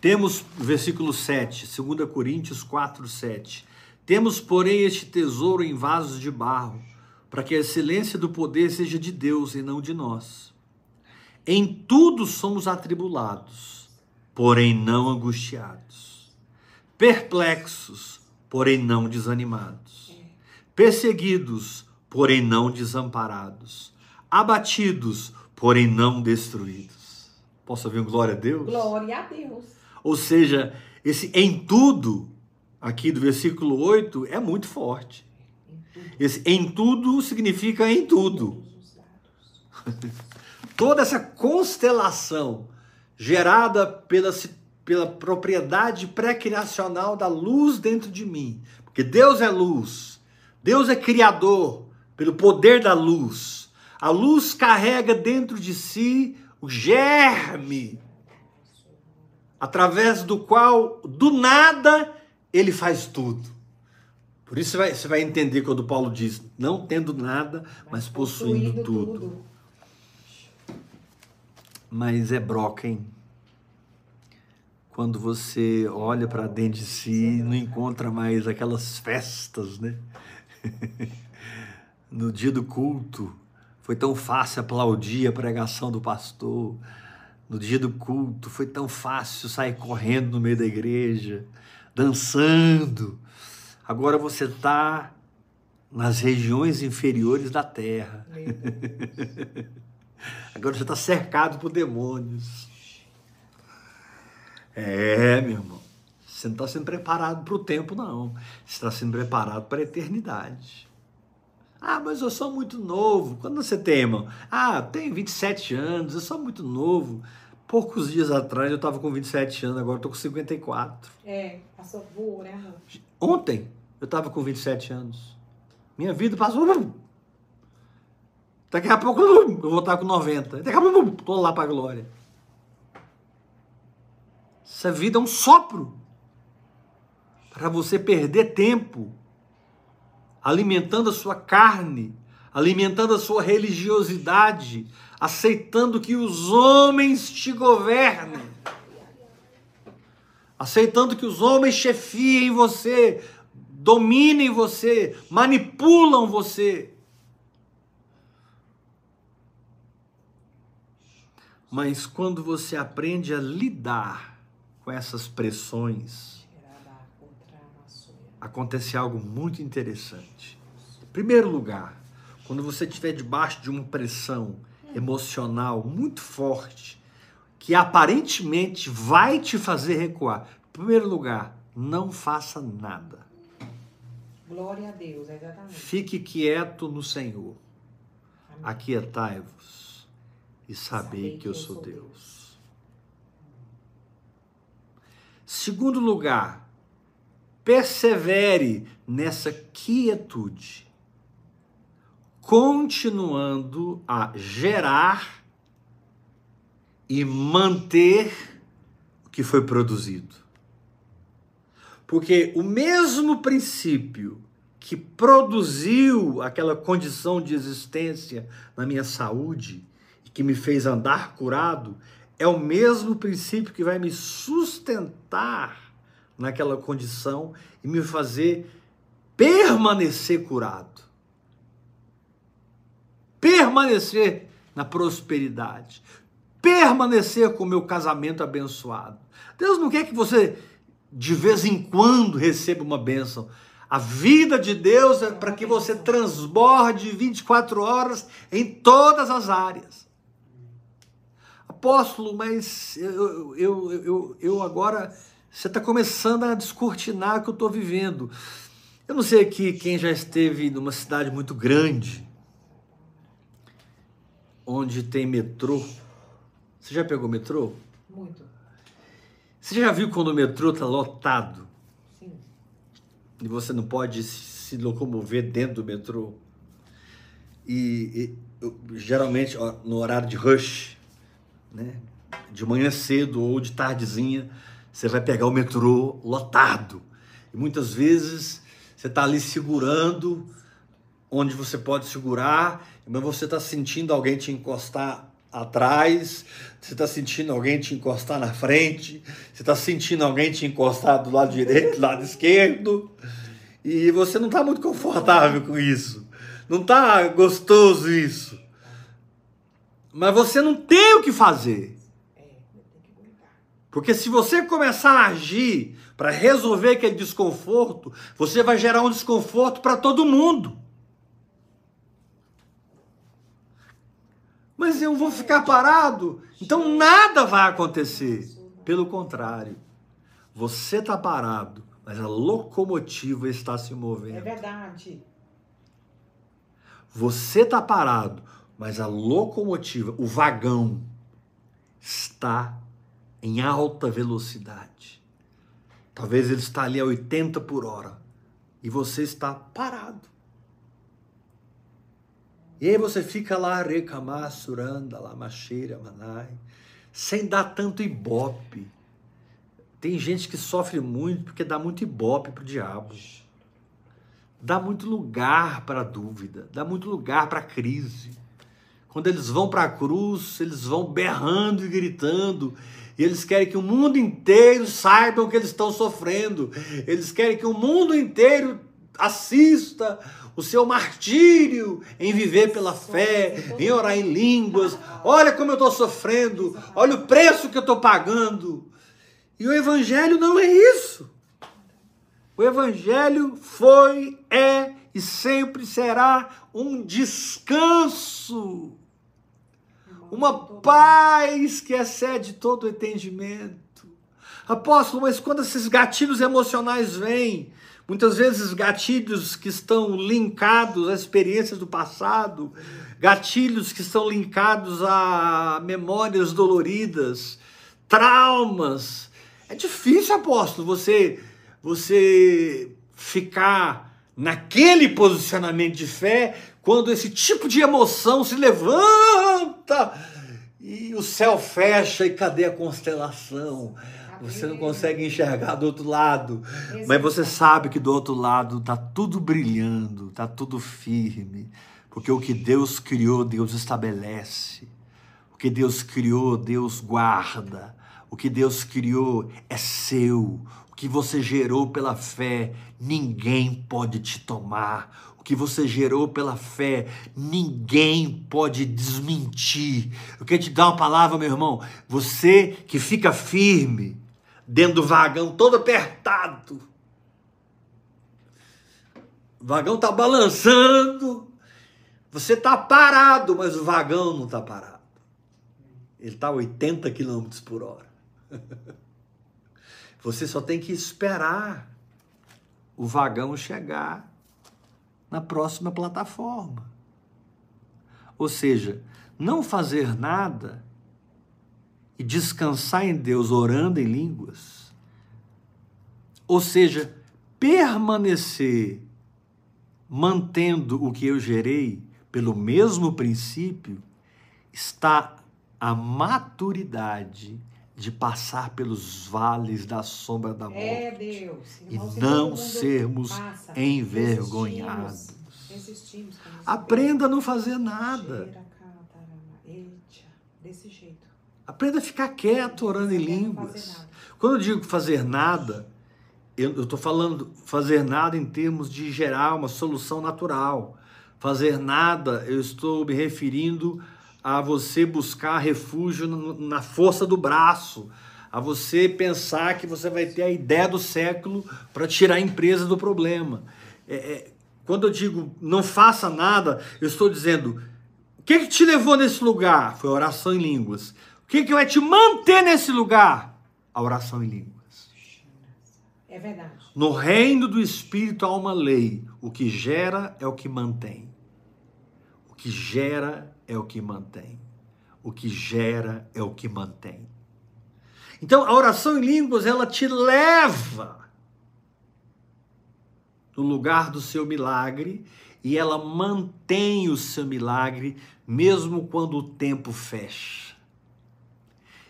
temos, versículo 7, 2 Coríntios 4, 7. Temos, porém, este tesouro em vasos de barro, para que a excelência do poder seja de Deus e não de nós. Em tudo somos atribulados, porém não angustiados, perplexos, porém não desanimados, perseguidos, porém não desamparados, abatidos, porém não destruídos. Posso ouvir um glória a Deus? Glória a Deus. Ou seja, esse em tudo, aqui do versículo 8, é muito forte. Esse em tudo significa em tudo. toda essa constelação gerada pela, pela propriedade pré-criacional da luz dentro de mim. Porque Deus é luz, Deus é criador pelo poder da luz. A luz carrega dentro de si o germe através do qual, do nada, ele faz tudo. Por isso você vai, você vai entender quando Paulo diz: não tendo nada, mas possuindo tudo. Mas é broca, hein? Quando você olha para dentro de si, não encontra mais aquelas festas, né? no dia do culto, foi tão fácil aplaudir a pregação do pastor. No dia do culto, foi tão fácil sair correndo no meio da igreja, dançando. Agora você está nas regiões inferiores da terra. Agora você está cercado por demônios. É, meu irmão. Você não está sendo preparado para o tempo, não. Você está sendo preparado para a eternidade. Ah, mas eu sou muito novo. Quando você tem, irmão? Ah, tenho 27 anos, eu sou muito novo. Poucos dias atrás eu estava com 27 anos, agora estou com 54. É, passou voo, né? Ontem eu estava com 27 anos. Minha vida passou. Daqui a pouco eu vou estar com 90. Daqui a pouco estou lá para a glória. Essa vida é um sopro para você perder tempo alimentando a sua carne, alimentando a sua religiosidade, aceitando que os homens te governem, aceitando que os homens chefiem você, dominem você, manipulam você. Mas quando você aprende a lidar com essas pressões, acontece algo muito interessante. Em primeiro lugar, quando você estiver debaixo de uma pressão emocional muito forte, que aparentemente vai te fazer recuar, em primeiro lugar, não faça nada. Glória a Deus, exatamente. Fique quieto no Senhor. Aquietai-vos e sabei que eu sou Deus. Segundo lugar, persevere nessa quietude, continuando a gerar e manter o que foi produzido. Porque o mesmo princípio que produziu aquela condição de existência na minha saúde e que me fez andar curado, é o mesmo princípio que vai me sustentar naquela condição e me fazer permanecer curado. Permanecer na prosperidade. Permanecer com o meu casamento abençoado. Deus não quer que você de vez em quando receba uma bênção. A vida de Deus é para que você transborde 24 horas em todas as áreas. Apóstolo, mas eu, eu, eu, eu agora você está começando a descortinar o que eu estou vivendo. Eu não sei aqui quem já esteve numa cidade muito grande, onde tem metrô. Você já pegou metrô? Muito. Você já viu quando o metrô está lotado? Sim. E você não pode se locomover dentro do metrô? E, e geralmente ó, no horário de rush, né? de manhã cedo ou de tardezinha, você vai pegar o metrô lotado. E muitas vezes você está ali segurando onde você pode segurar, mas você está sentindo alguém te encostar atrás, você está sentindo alguém te encostar na frente, você está sentindo alguém te encostar do lado direito, do lado esquerdo, e você não está muito confortável com isso, não está gostoso isso. Mas você não tem o que fazer. Porque se você começar a agir para resolver aquele desconforto, você vai gerar um desconforto para todo mundo. Mas eu vou ficar parado, então nada vai acontecer. Pelo contrário, você está parado, mas a locomotiva está se movendo. É verdade. Você está parado, mas a locomotiva, o vagão, está em alta velocidade. Talvez ele está ali a 80 por hora e você está parado. E aí você fica lá, recamar, suranda, lá, macheira, manai, sem dar tanto ibope, Tem gente que sofre muito porque dá muito ibope pro diabo. Dá muito lugar para dúvida, dá muito lugar para crise. Quando eles vão para a cruz, eles vão berrando e gritando, e eles querem que o mundo inteiro saiba o que eles estão sofrendo. Eles querem que o mundo inteiro assista o seu martírio em viver pela fé, em orar em línguas. Olha como eu estou sofrendo, olha o preço que eu estou pagando. E o Evangelho não é isso. O Evangelho foi, é e sempre será um descanso, uma paz que excede todo o entendimento. Apóstolo, mas quando esses gatilhos emocionais vêm, Muitas vezes gatilhos que estão linkados a experiências do passado, gatilhos que estão linkados a memórias doloridas, traumas. É difícil, apóstolo, você você ficar naquele posicionamento de fé quando esse tipo de emoção se levanta e o céu fecha e cadê a constelação? Você não consegue enxergar do outro lado, mas você sabe que do outro lado está tudo brilhando, está tudo firme, porque o que Deus criou, Deus estabelece. O que Deus criou, Deus guarda. O que Deus criou é seu. O que você gerou pela fé, ninguém pode te tomar o que você gerou pela fé, ninguém pode desmentir. Eu quero te dar uma palavra, meu irmão. Você que fica firme, dentro do vagão, todo apertado. O vagão está balançando. Você está parado, mas o vagão não está parado. Ele a 80 km por hora. Você só tem que esperar o vagão chegar na próxima plataforma. Ou seja, não fazer nada e descansar em Deus orando em línguas, ou seja, permanecer mantendo o que eu gerei pelo mesmo princípio, está a maturidade de passar pelos vales da sombra da é, morte é, Deus. e não sermos passa, envergonhados. Resistimos, Aprenda a não fazer nada. Desse jeito. Aprenda a ficar quieto orando em línguas. Quando eu digo fazer nada, eu estou falando fazer nada em termos de gerar uma solução natural. Fazer nada, eu estou me referindo a você buscar refúgio na força do braço, a você pensar que você vai ter a ideia do século para tirar a empresa do problema. É, é, quando eu digo não faça nada, eu estou dizendo o que, que te levou nesse lugar? Foi oração em línguas que, que vai te manter nesse lugar? A oração em línguas. É verdade. No reino do Espírito há uma lei. O que gera é o que mantém. O que gera é o que mantém. O que gera é o que mantém. Então, a oração em línguas, ela te leva no lugar do seu milagre e ela mantém o seu milagre mesmo quando o tempo fecha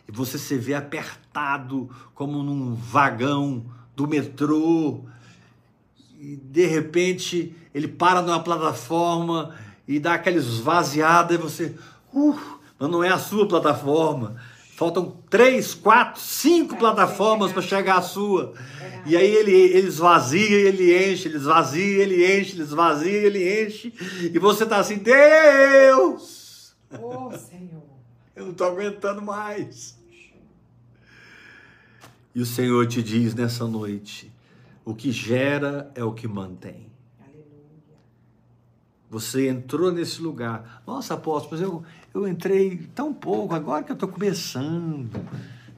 e você se vê apertado como num vagão do metrô e de repente ele para numa plataforma e dá aquela esvaziada e você, uh, mas não é a sua plataforma. Faltam três, quatro, cinco plataformas para chegar à sua. E aí ele, ele esvazia, ele enche, ele esvazia, ele enche, ele esvazia, ele enche. E você está assim, Deus! Oh, Senhor. Eu não estou aguentando mais. E o Senhor te diz nessa noite: o que gera é o que mantém. Você entrou nesse lugar. Nossa, apóstolo, mas eu, eu entrei tão pouco, agora que eu estou começando.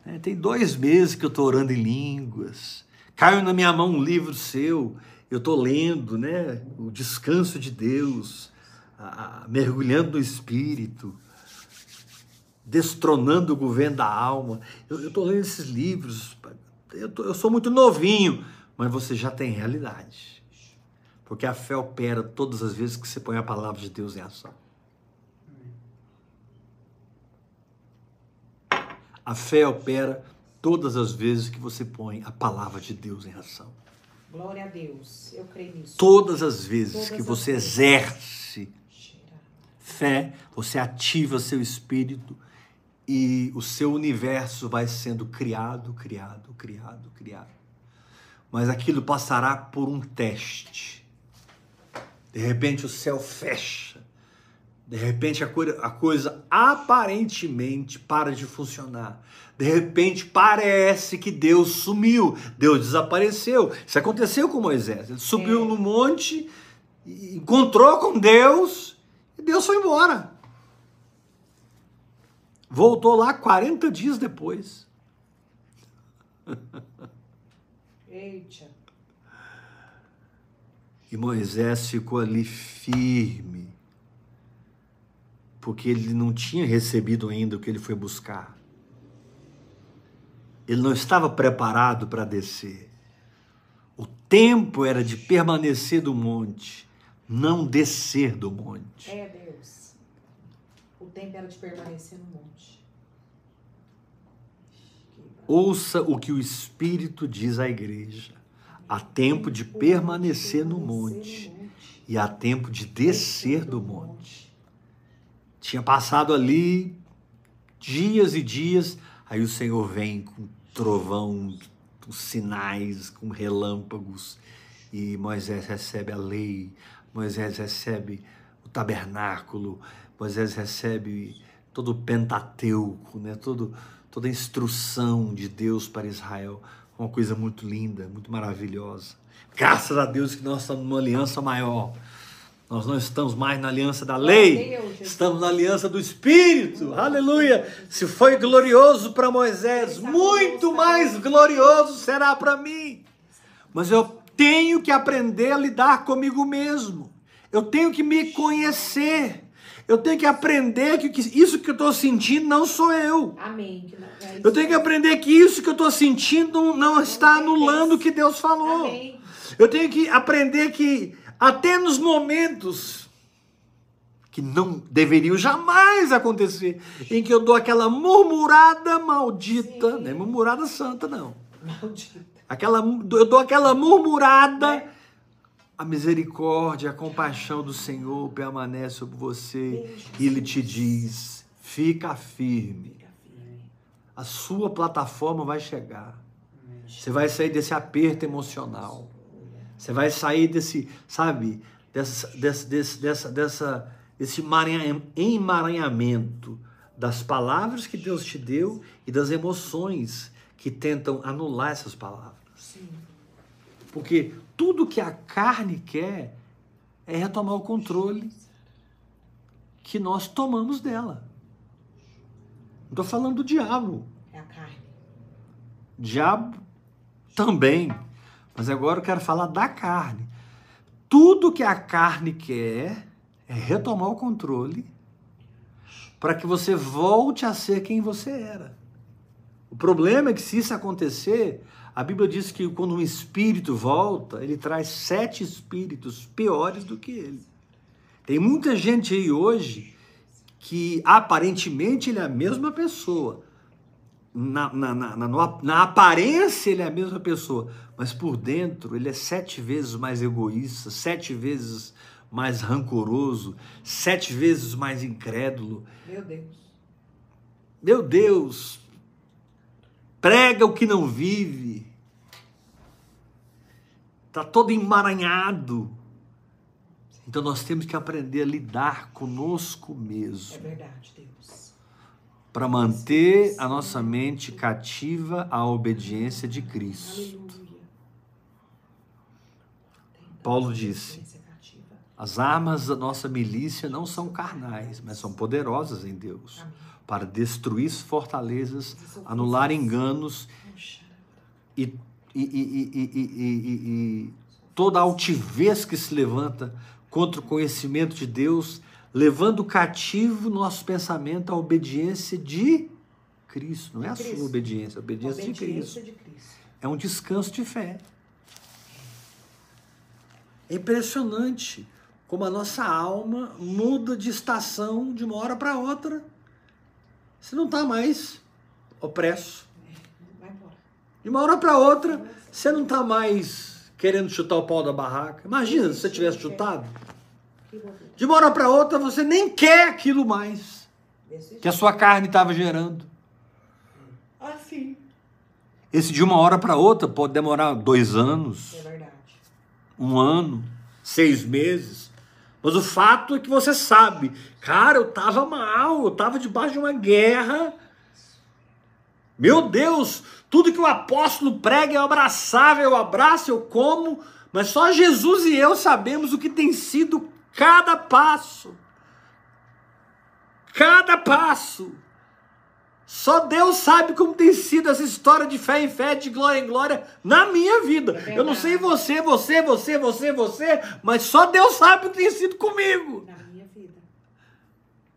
Né? Tem dois meses que eu estou orando em línguas. Caiu na minha mão um livro seu, eu estou lendo, né? O descanso de Deus, a, a, mergulhando no Espírito destronando o governo da alma. Eu estou lendo esses livros, eu, tô, eu sou muito novinho, mas você já tem realidade. Porque a fé opera todas as vezes que você põe a palavra de Deus em ação. A fé opera todas as vezes que você põe a palavra de Deus em ação. Glória a Deus. Eu creio nisso. Todas as vezes Todas que você vezes. exerce fé, você ativa seu espírito e o seu universo vai sendo criado, criado, criado, criado. Mas aquilo passará por um teste. De repente o céu fecha. De repente a coisa, a coisa aparentemente para de funcionar. De repente parece que Deus sumiu, Deus desapareceu. Isso aconteceu com Moisés. Ele subiu É. no monte, encontrou com Deus e Deus foi embora. Voltou lá 40 dias depois. Eita. E Moisés ficou ali firme, porque ele não tinha recebido ainda o que ele foi buscar. Ele não estava preparado para descer. O tempo era de permanecer do monte, não descer do monte. É tempo era de permanecer no monte. Ouça o que o Espírito diz à igreja. Há tempo de permanecer no monte e há tempo de descer do monte. Tinha passado ali dias e dias, aí o Senhor vem com trovão, com sinais, com relâmpagos, e Moisés recebe a lei, Moisés recebe o tabernáculo, Moisés recebe todo o Pentateuco, né? todo, toda a instrução de Deus para Israel. Uma coisa muito linda, muito maravilhosa. Graças a Deus que nós estamos numa aliança maior. Nós não estamos mais na aliança da lei, estamos na aliança do Espírito. Aleluia! Se foi glorioso para Moisés, muito mais glorioso será para mim. Mas eu tenho que aprender a lidar comigo mesmo. Eu tenho que me conhecer. Eu tenho que aprender que isso que eu estou sentindo não sou eu. Amém. É Eu tenho que aprender que isso que eu estou sentindo não está anulando o que Deus falou. Amém. Eu tenho que aprender que até nos momentos que não deveriam jamais acontecer, em que eu dou aquela murmurada maldita, Sim. não é murmurada santa não. Maldita. Aquela eu dou aquela murmurada, Né? A misericórdia, a compaixão do Senhor permanece sobre você e ele te diz: fica firme. A sua plataforma vai chegar. Você vai sair desse aperto emocional. Você vai sair desse, sabe, dessa, desse, desse, dessa, dessa, desse emaranha- emaranhamento das palavras que Deus te deu e das emoções que tentam anular essas palavras. Porque tudo que a carne quer é retomar o controle que nós tomamos dela. Não estou falando do diabo. É a carne. Diabo também. Mas agora eu quero falar da carne. Tudo que a carne quer é retomar o controle para que você volte a ser quem você era. O problema é que se isso acontecer, a Bíblia diz que quando um espírito volta, ele traz sete espíritos piores do que ele. Tem muita gente aí hoje que aparentemente ele é a mesma pessoa, na, na, na, na, na aparência ele é a mesma pessoa, mas por dentro ele é sete vezes mais egoísta, sete vezes mais rancoroso, sete vezes mais incrédulo. Meu Deus. Meu Deus, prega o que não vive, está todo emaranhado. Então nós temos que aprender a lidar conosco É mesmo. verdade, Deus. para manter a nossa mente cativa à obediência de Cristo. Aleluia. Paulo disse. As armas da nossa milícia não são carnais, mas são poderosas em Deus para destruir fortalezas, anular enganos e, e, e, e, e, toda altivez que se levanta contra o conhecimento de Deus, levando cativo nosso pensamento à obediência de Cristo. Não é a sua obediência, é a obediência de Cristo. Obediência de Cristo. É um descanso de fé. É impressionante como a nossa alma muda de estação de uma hora para outra. Você não está mais opresso. De uma hora para outra, você não está mais querendo chutar o pau da barraca. Imagina se você tivesse chutado. De uma hora para outra, você nem quer aquilo mais que a sua carne estava gerando. Assim. Esse de uma hora para outra pode demorar dois anos, É um ano, seis meses. Mas o fato é que você sabe, cara, eu estava mal, eu estava debaixo de uma guerra. Meu Deus, tudo que o apóstolo prega eu abraçava, eu abraço, eu como, mas só Jesus e eu sabemos o que tem sido cada passo. Cada passo. Só Deus sabe como tem sido essa história de fé em fé, de glória em glória na minha vida. É eu não sei você, você, você, você, você, mas só Deus sabe o que tem sido comigo. Na minha vida.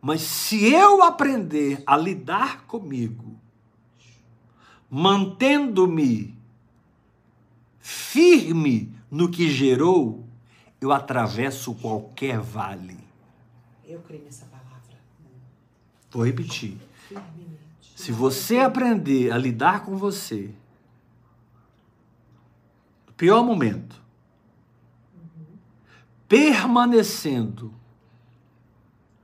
Mas se eu aprender a lidar comigo, mantendo-me firme no que gerou, eu atravesso qualquer vale. Eu creio nessa palavra. Vou repetir. Se você aprender a lidar com você, no pior momento, permanecendo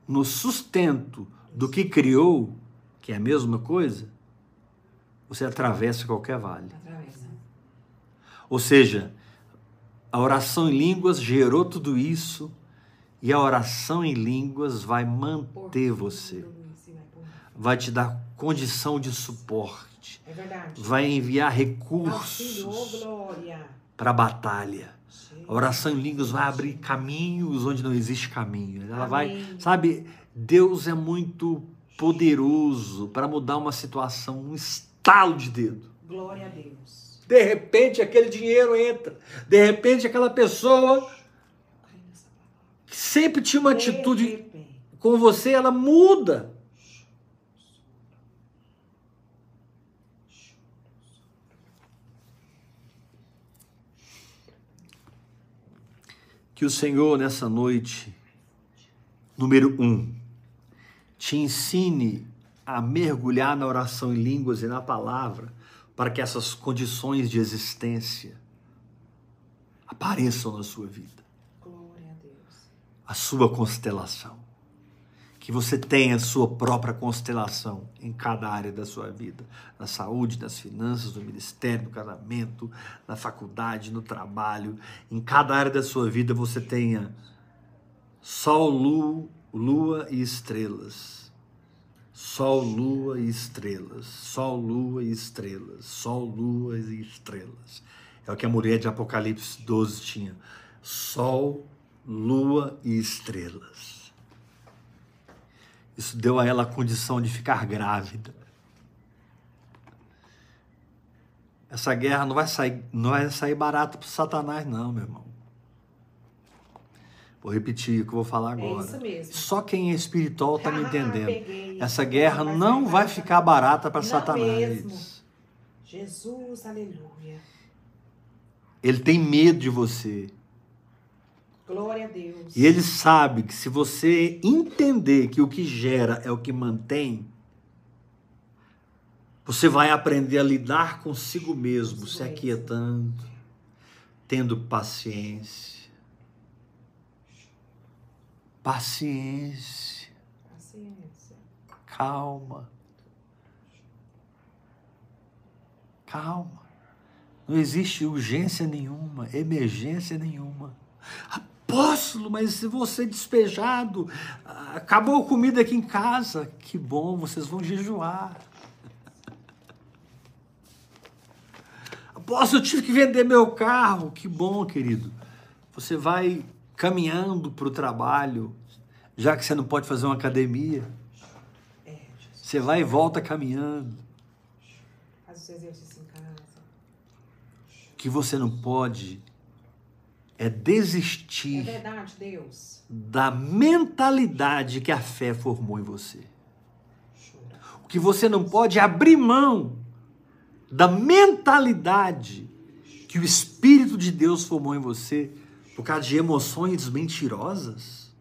no sustento do que criou, que é a mesma coisa, você atravessa qualquer vale. Atravessa. Ou seja, a oração em línguas gerou tudo isso e a oração em línguas vai manter você, vai te dar condição de suporte, É vai enviar recursos para a batalha. A oração em línguas vai abrir caminhos onde não existe caminho. Ela vai, sabe, Deus é muito poderoso para mudar uma situação, um estalo de dedo. Glória a Deus. De repente aquele dinheiro entra. De repente aquela pessoa que sempre tinha uma De atitude com você, ela muda. Que o Senhor nessa noite, número um, te ensine a mergulhar na oração em línguas e na palavra, para que essas condições de existência apareçam na sua vida Glória a Deus. a sua constelação. Que você tenha a sua própria constelação em cada área da sua vida. Na saúde, nas finanças, no ministério, no casamento, na faculdade, no trabalho. Em cada área da sua vida você tenha sol, lua, lua e estrelas. Sol, lua e estrelas. Sol, lua e estrelas. Sol, lua e estrelas. É o que a mulher de Apocalipse 12 tinha. Sol, lua e estrelas. Isso deu a ela a condição de ficar grávida. Essa guerra não vai sair, não vai sair barata para Satanás, não, meu irmão. Vou repetir o que eu vou falar É agora. isso mesmo. Só quem é espiritual está me Ah, entendendo. peguei. Essa guerra Não sair vai ficar barata para Satanás. mesmo. Jesus, aleluia. Ele tem medo de você. Glória a Deus. E ele sabe que se você entender que o que gera é o que mantém, você vai aprender a lidar consigo mesmo, se aquietando, tendo paciência. Paciência, Paciência. calma. Calma. Não existe urgência nenhuma, emergência nenhuma. Apóstolo, mas se você despejado, ah, acabou a comida aqui em casa, que bom, vocês vão jejuar. Apóstolo, eu tive que vender meu carro, que bom, querido. Você vai caminhando para o trabalho, já que você não pode fazer uma academia, É, você vai e volta caminhando. Faz o seu exercício em casa. O que você não pode é É desistir verdade, Deus. da mentalidade que a fé formou em você. O que você não pode é abrir mão da mentalidade que o Espírito de Deus formou em você por causa de emoções mentirosas,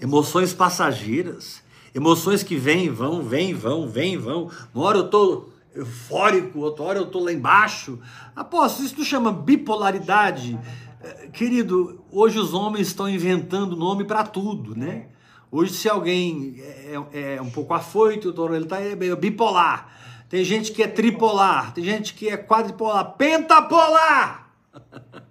emoções passageiras, emoções que vêm e vão, vêm e vão, vêm e vão. Uma hora eu tô, eufórico, outra hora eu estou lá embaixo. Apóstolo, isso não chama bipolaridade. É, Querido, hoje os homens estão inventando nome para tudo, né? Hoje, se alguém é, é um pouco afoito, ele está é bipolar. Tem gente que é tripolar, tem gente que é quadripolar, pentapolar.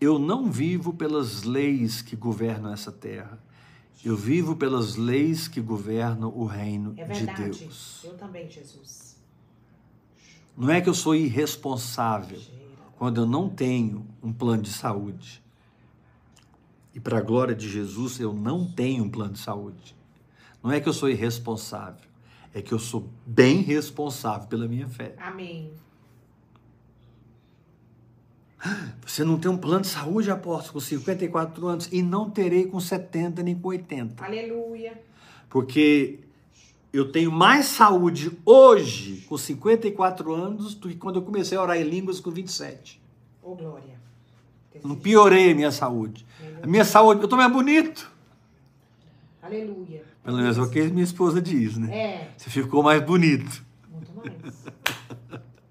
Eu não vivo pelas leis que governam essa terra. Eu vivo pelas leis que governam o reino É de. Deus. Eu também, Jesus. Não é que eu sou irresponsável quando eu não tenho um plano de saúde. E para a glória de Jesus, eu não tenho um plano de saúde. Não é que eu sou irresponsável, é que eu sou bem responsável pela minha fé. Amém. Você não tem um plano de saúde, apóstolo, com 54 anos, e não terei com 70 nem com 80. Aleluia. Porque eu tenho mais saúde hoje, com 54 anos, do que quando eu comecei a orar em línguas com 27. Ô, glória. Não piorei a minha saúde. A minha saúde, eu tô mais bonito. Aleluia. Pelo menos é o que minha esposa diz, né? É, Você ficou mais bonito. muito mais.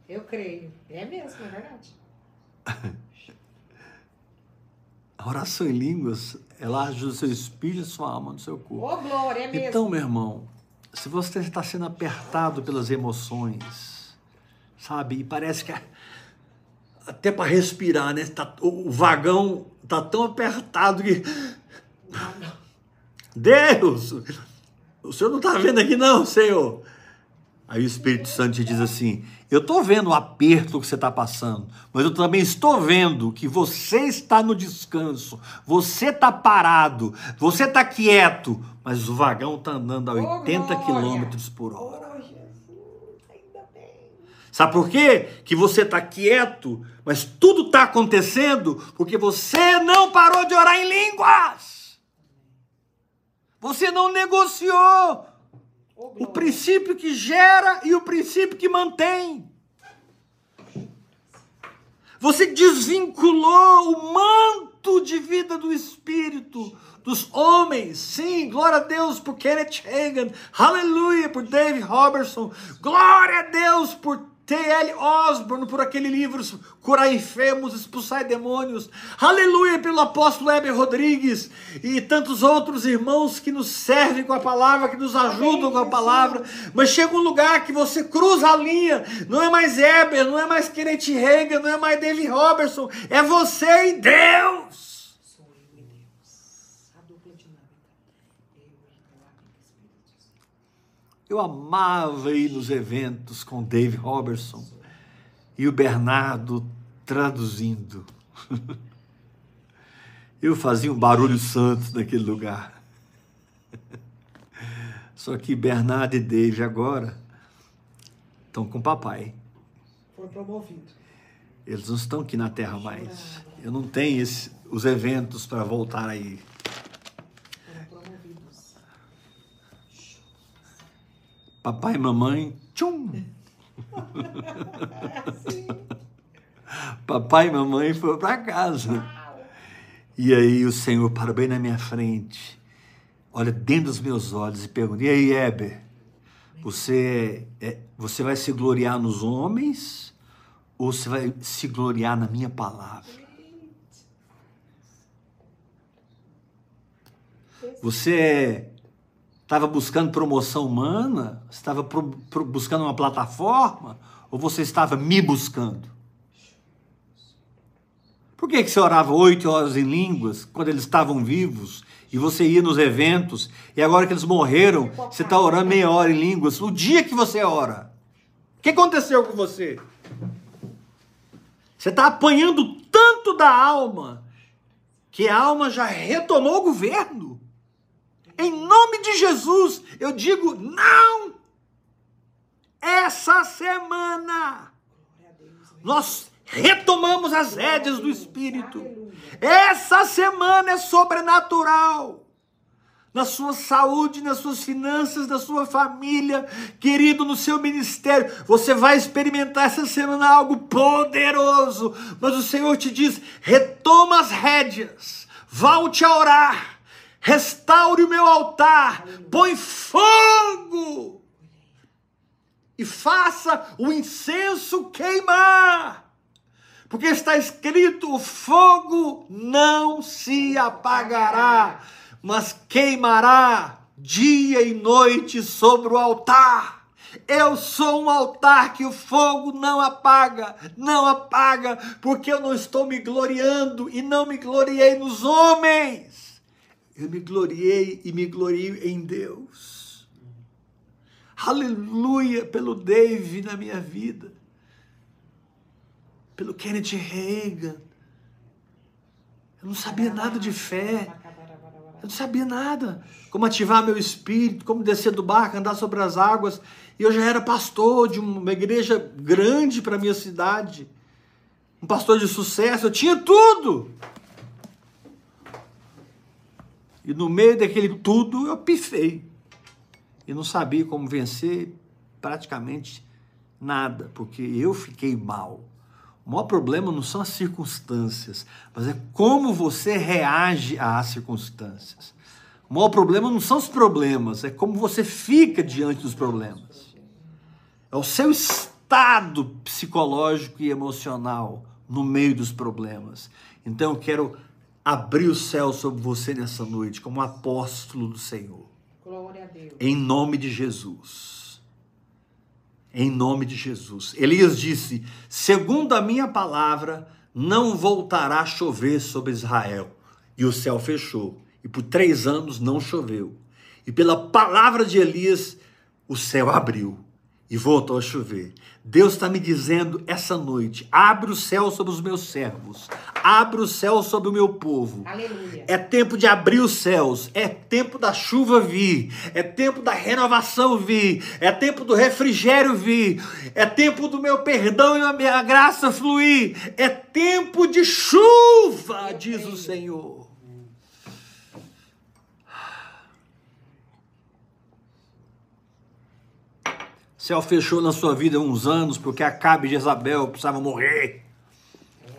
Eu creio. É mesmo, é verdade. A oração em línguas, ela ajuda o seu espírito e sua alma no seu corpo. Ô, glória, é mesmo. Então, meu irmão, se você está sendo apertado pelas emoções, sabe, e parece que até para respirar, né? Tá- o vagão tá tão apertado que Deus, o senhor não está vendo aqui não, Senhor. Aí o Espírito Santo te diz assim: Eu estou vendo o aperto que você está passando, mas eu também estou vendo que você está no descanso, você está parado, você está quieto, mas o vagão está andando a Ô, 80 glória! quilômetros por hora. Sabe por quê? Que você está quieto, mas tudo está acontecendo porque você não parou de orar em línguas. Você não negociou o princípio que gera e o princípio que mantém. Você desvinculou o manto de vida do Espírito dos homens. Sim, glória a Deus por Kenneth Hagin. Aleluia por Dave Robertson. Glória a Deus por T.L. Osborne, por aquele livro Curar enfermos, expulsar demônios. Aleluia pelo apóstolo Heber Rodrigues e tantos outros irmãos que nos servem com a palavra, que nos ajudam com a palavra. Mas chega um lugar que você cruza a linha. Não é mais Heber, não é mais Kenneth Hagin, não é mais David Robertson. É você e Deus. Sou eu e Deus. A dupla dinâmica. Eu e o amigo Espírito Santo. Eu amava ir nos eventos com Dave Robertson e o Bernardo traduzindo. Eu fazia um barulho santo naquele lugar. Só que Bernardo e Dave agora estão com o papai. Foi promovido. Eles não estão aqui na terra mais. Eu não tenho esse- os eventos para voltar aí. Foram promovidos. Papai e mamãe, tchum! Sim. Papai e mamãe foram para casa. E aí o Senhor parou bem na minha frente, olha dentro dos meus olhos e pergunta: E aí, Heber, você, é, você vai se gloriar nos homens ou você vai se gloriar na minha palavra? Você estava buscando promoção humana? Estava pro- pro- buscando uma plataforma? Ou você estava me buscando? Por que, que você orava oito horas em línguas quando eles estavam vivos e você ia nos eventos e agora que eles morreram, você está orando meia hora em línguas? O dia que você ora, o que aconteceu com você? Você está apanhando tanto da alma que a alma já retomou o governo. Em nome de Jesus, eu digo não! Essa semana nós retomamos as rédeas do Espírito. Essa semana é sobrenatural. Na sua saúde, nas suas finanças, na sua família, querido, no seu ministério. Você vai experimentar essa semana algo poderoso. Mas o Senhor te diz: retoma as rédeas, volte a orar, Restaure o meu altar, põe fogo e faça o incenso queimar. Porque está escrito: o fogo não se apagará, mas queimará dia e noite sobre o altar. Eu sou um altar que o fogo não apaga, não apaga, porque eu não estou me gloriando e não me gloriei nos homens. Eu me gloriei e me glorio em Deus. Aleluia pelo Dave na minha vida, pelo Kenneth Reagan. Eu não sabia nada de fé. Eu não sabia nada. Como ativar meu espírito, como descer do barco, andar sobre as águas. E eu já era pastor de uma igreja grande para minha cidade. Um pastor de sucesso, eu tinha tudo. E no meio daquele tudo eu pifei. E não sabia como vencer praticamente nada, porque eu fiquei mal. O maior problema não são as circunstâncias, mas é como você reage às circunstâncias. O maior problema não são os problemas, é como você fica diante dos problemas. É o seu estado psicológico e emocional no meio dos problemas. Então eu quero abrir o céu sobre você nessa noite como apóstolo do Senhor. Glória a Deus. Em nome de Jesus. Em nome de Jesus. Elias disse: Segundo a minha palavra, não voltará a chover sobre Israel. E o céu fechou. E por três anos não choveu. E pela palavra de Elias, o céu abriu e voltou a chover. Deus está me dizendo essa noite: abre o céu sobre os meus servos, abre o céu sobre o meu povo. Aleluia. É tempo de abrir os céus, é tempo da chuva vir, é tempo da renovação vir, é tempo do refrigério vir, é tempo do meu perdão e a minha graça fluir, é tempo de chuva, diz o Senhor. O céu fechou na sua vida uns anos porque Acabe e Jezabel precisavam morrer.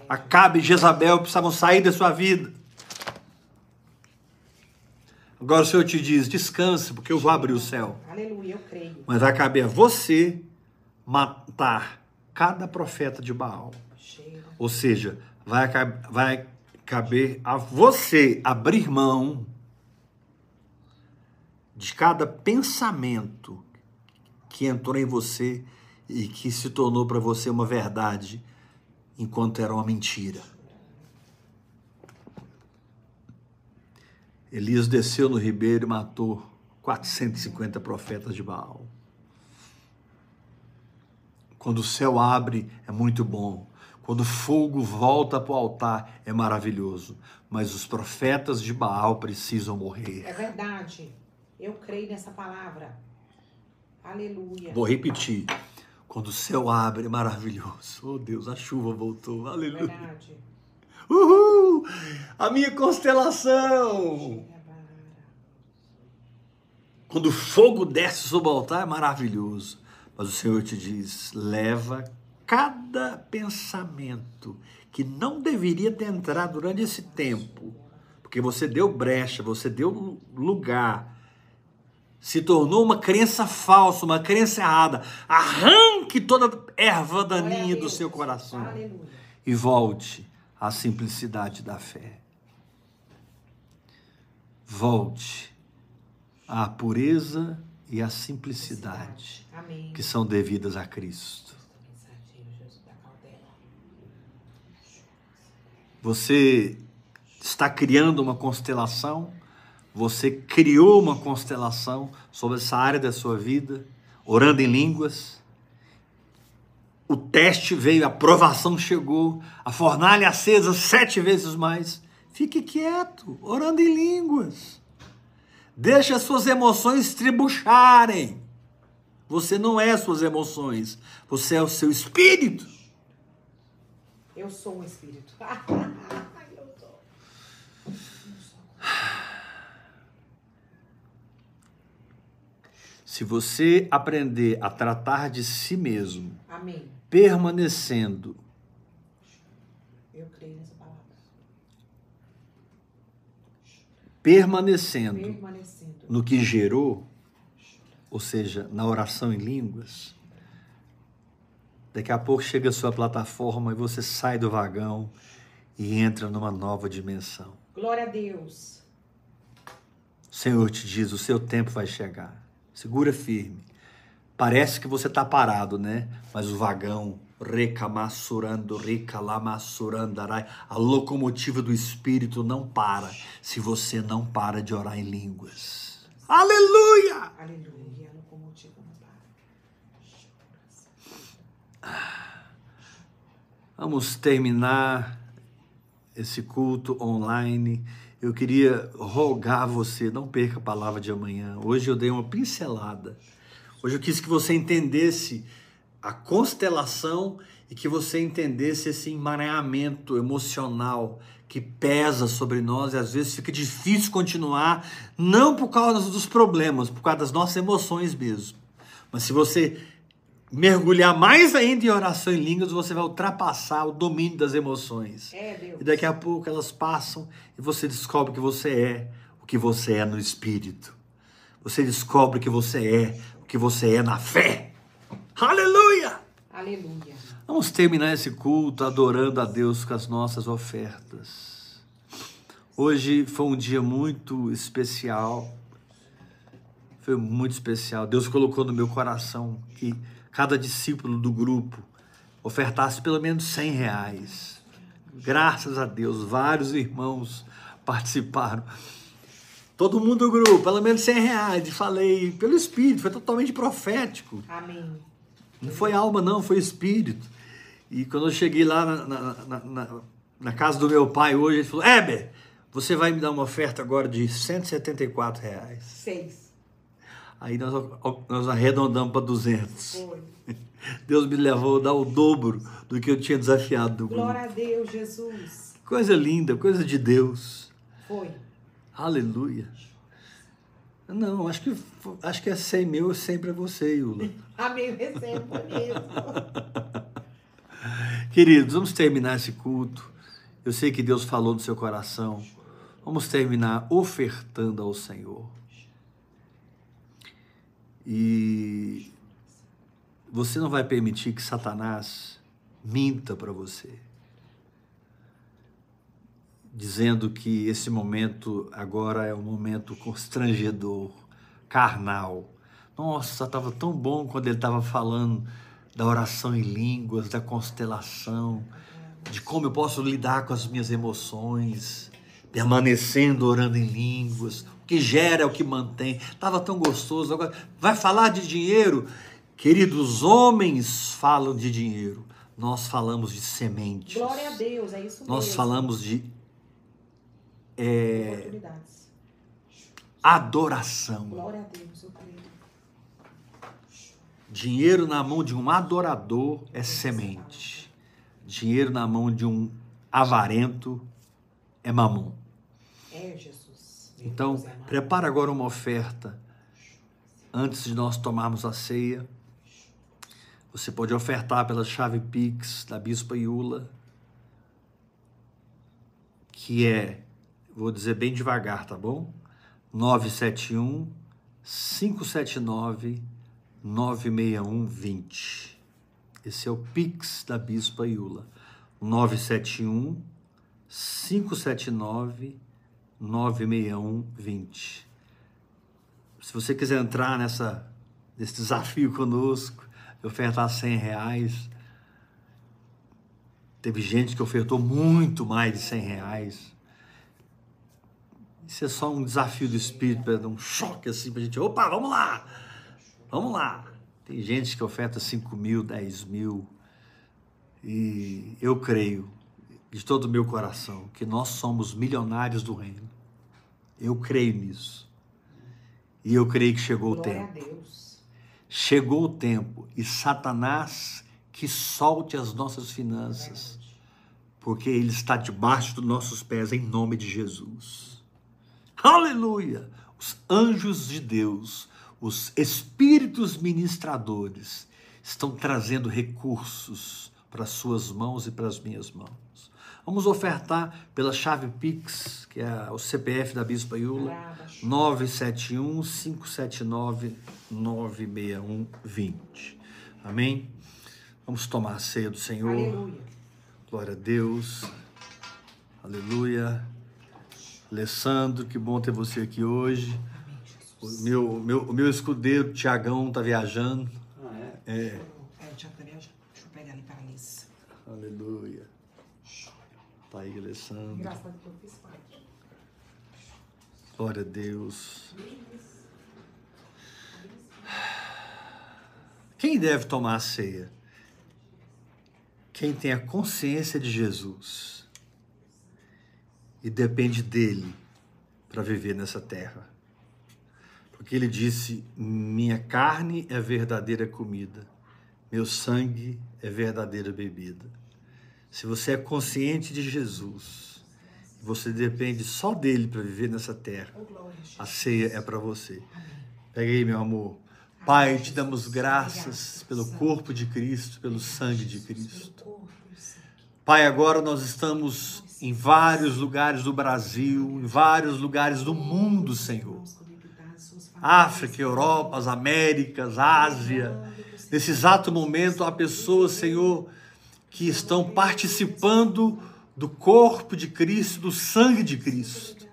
Acabe e Jezabel precisavam sair da sua vida. Agora o Senhor te diz: descanse, porque eu vou abrir o céu. Aleluia, eu creio. Mas vai caber a você matar cada profeta de Baal. Ou seja, vai, vai caber a você abrir mão de cada pensamento que entrou em você e que se tornou para você uma verdade, enquanto era uma mentira. Elias desceu no ribeiro e matou 450 profetas de Baal. Quando o céu abre, é muito bom. Quando o fogo volta para o altar, é maravilhoso. Mas os profetas de Baal precisam morrer. É verdade. Eu creio nessa palavra. Aleluia. Vou repetir. Quando o céu abre, é maravilhoso. Oh Deus, a chuva voltou. Aleluia. Verdade. Uhul! A minha constelação. Quando o fogo desce sobre o altar, é maravilhoso. Mas o Senhor te diz: leva cada pensamento que não deveria ter entrado durante esse tempo, porque você deu brecha, você deu lugar, se tornou uma crença falsa, uma crença errada. Arranque toda erva daninha do seu coração Aleluia. e volte à simplicidade da fé. Volte à pureza e à simplicidade Amém. que são devidas a Cristo. Você está criando uma constelação, você criou uma constelação sobre essa área da sua vida, orando em línguas. O teste veio, a aprovação chegou, a fornalha acesa sete vezes mais. Fique quieto, orando em línguas. Deixe as suas emoções tribucharem. Você não é as suas emoções, você é o seu espírito. Eu sou um espírito. eu sou. Se você aprender a tratar de si mesmo, Amém. permanecendo Eu creio nessa palavra. permanecendo permanecendo no que gerou, ou seja, na oração em línguas, daqui a pouco chega a sua plataforma e você sai do vagão e entra numa nova dimensão. Glória a Deus. O Senhor te diz: o seu tempo vai chegar. Segura firme. Parece que você está parado, né? Mas o vagão recamassurando, recalamassurandarai, a locomotiva do Espírito não para se você não para de orar em línguas. Aleluia! Aleluia. A locomotiva não para. Vamos terminar esse culto online. Eu queria rogar a você, não perca a palavra de amanhã. Hoje eu dei uma pincelada. Hoje eu quis que você entendesse a constelação e que você entendesse esse emaranhamento emocional que pesa sobre nós e às vezes fica difícil continuar, não por causa dos problemas, por causa das nossas emoções mesmo. Mas se você mergulhar mais ainda em oração em línguas, você vai ultrapassar o domínio das emoções. É, Deus. E daqui a pouco elas passam e você descobre que você é o que você é no espírito. Você descobre que você é o que você é na fé. Aleluia! Aleluia. Vamos terminar esse culto adorando a Deus com as nossas ofertas. Hoje foi um dia muito especial. Foi muito especial. Deus colocou no meu coração que cada discípulo do grupo ofertasse pelo menos 100 reais. Graças a Deus, vários irmãos participaram. Todo mundo do grupo, pelo menos 100 reais. Falei pelo Espírito, foi totalmente profético. Amém. Não foi alma, não, foi espírito. E quando eu cheguei lá na, na, na, na- na casa do meu pai hoje, ele falou: Heber, você vai me dar uma oferta agora de 174 reais. Seis. Aí nós, nós arredondamos para 200. Foi. Deus me levou a dar o dobro do que eu tinha desafiado. Glória a Deus, Jesus. Coisa linda, coisa de Deus. Foi. Aleluia. Não, acho que, acho que é 100 meu, 100 para você, Yula. Amém. Eu recebo mesmo. Queridos, vamos terminar esse culto. Eu sei que Deus falou no seu coração. Vamos terminar ofertando ao Senhor. E você não vai permitir que Satanás minta para você, dizendo que esse momento agora é um momento constrangedor, carnal. Nossa, estava tão bom quando ele estava falando da oração em línguas, da constelação, de como eu posso lidar com as minhas emoções, permanecendo orando em línguas. Que gera é o que mantém. Estava tão gostoso. Agora, vai falar de dinheiro? Queridos, homens falam de dinheiro. Nós falamos de sementes. Glória a Deus, é isso Nós mesmo. falamos de é, Oportunidades. adoração. Glória a Deus, eu creio. Dinheiro na mão de um adorador é semente. Dinheiro na mão de um avarento é mamon. É, Então, prepara agora uma oferta antes de nós tomarmos a ceia. Você pode ofertar pela chave Pix da Bispa Iula, que é, vou dizer bem devagar, tá bom? 971 579 96120. Esse é o Pix da Bispa Iula. 971 579 96120. Se você quiser entrar nessa, nesse desafio conosco, de ofertar 100 reais, teve gente que ofertou muito mais de 100 reais. Isso é só um desafio do Espírito, para dar um choque assim para a gente. Opa, vamos lá! Vamos lá! Tem gente que oferta 5 mil, 10 mil. E eu creio, de todo o meu coração, que nós somos milionários do reino. Eu creio nisso. E eu creio que chegou o Glória a tempo. Deus. Chegou o tempo e Satanás que solte as nossas finanças, porque ele está debaixo dos nossos pés em nome de Jesus. Aleluia! Os anjos de Deus, os espíritos ministradores estão trazendo recursos para as suas mãos e para as minhas mãos. Vamos ofertar pela chave Pix, que é o CPF da Bispa Iula, 971 579 96120. Amém? Vamos tomar a ceia do Senhor. Aleluia. Glória a Deus. Aleluia. Alessandro, que bom ter você aqui hoje. O meu, meu, o meu escudeiro, Tiagão, tá viajando. Ah, é? É. É, o Tiago tá viajando. Deixa eu pegar ali para a. Aleluia. Tá aí, Alessandro. Engraçado que eu fiz parte. Glória a Deus. Quem deve tomar a ceia? Quem tem a consciência de Jesus e depende dele para viver nessa terra. Porque ele disse: Minha carne é verdadeira comida, meu sangue é verdadeira bebida. Se você é consciente de Jesus, você depende só dele para viver nessa terra. Jesus. A ceia é para você. Pega aí, meu amor. Pai, te damos graças pelo corpo de Cristo, pelo sangue de Cristo. Pai, agora nós estamos em vários lugares do Brasil, em vários lugares do mundo, Senhor. África, Europa, as Américas, Ásia. Nesse exato momento, há pessoas, Senhor, que estão participando do corpo de Cristo, do sangue de Cristo.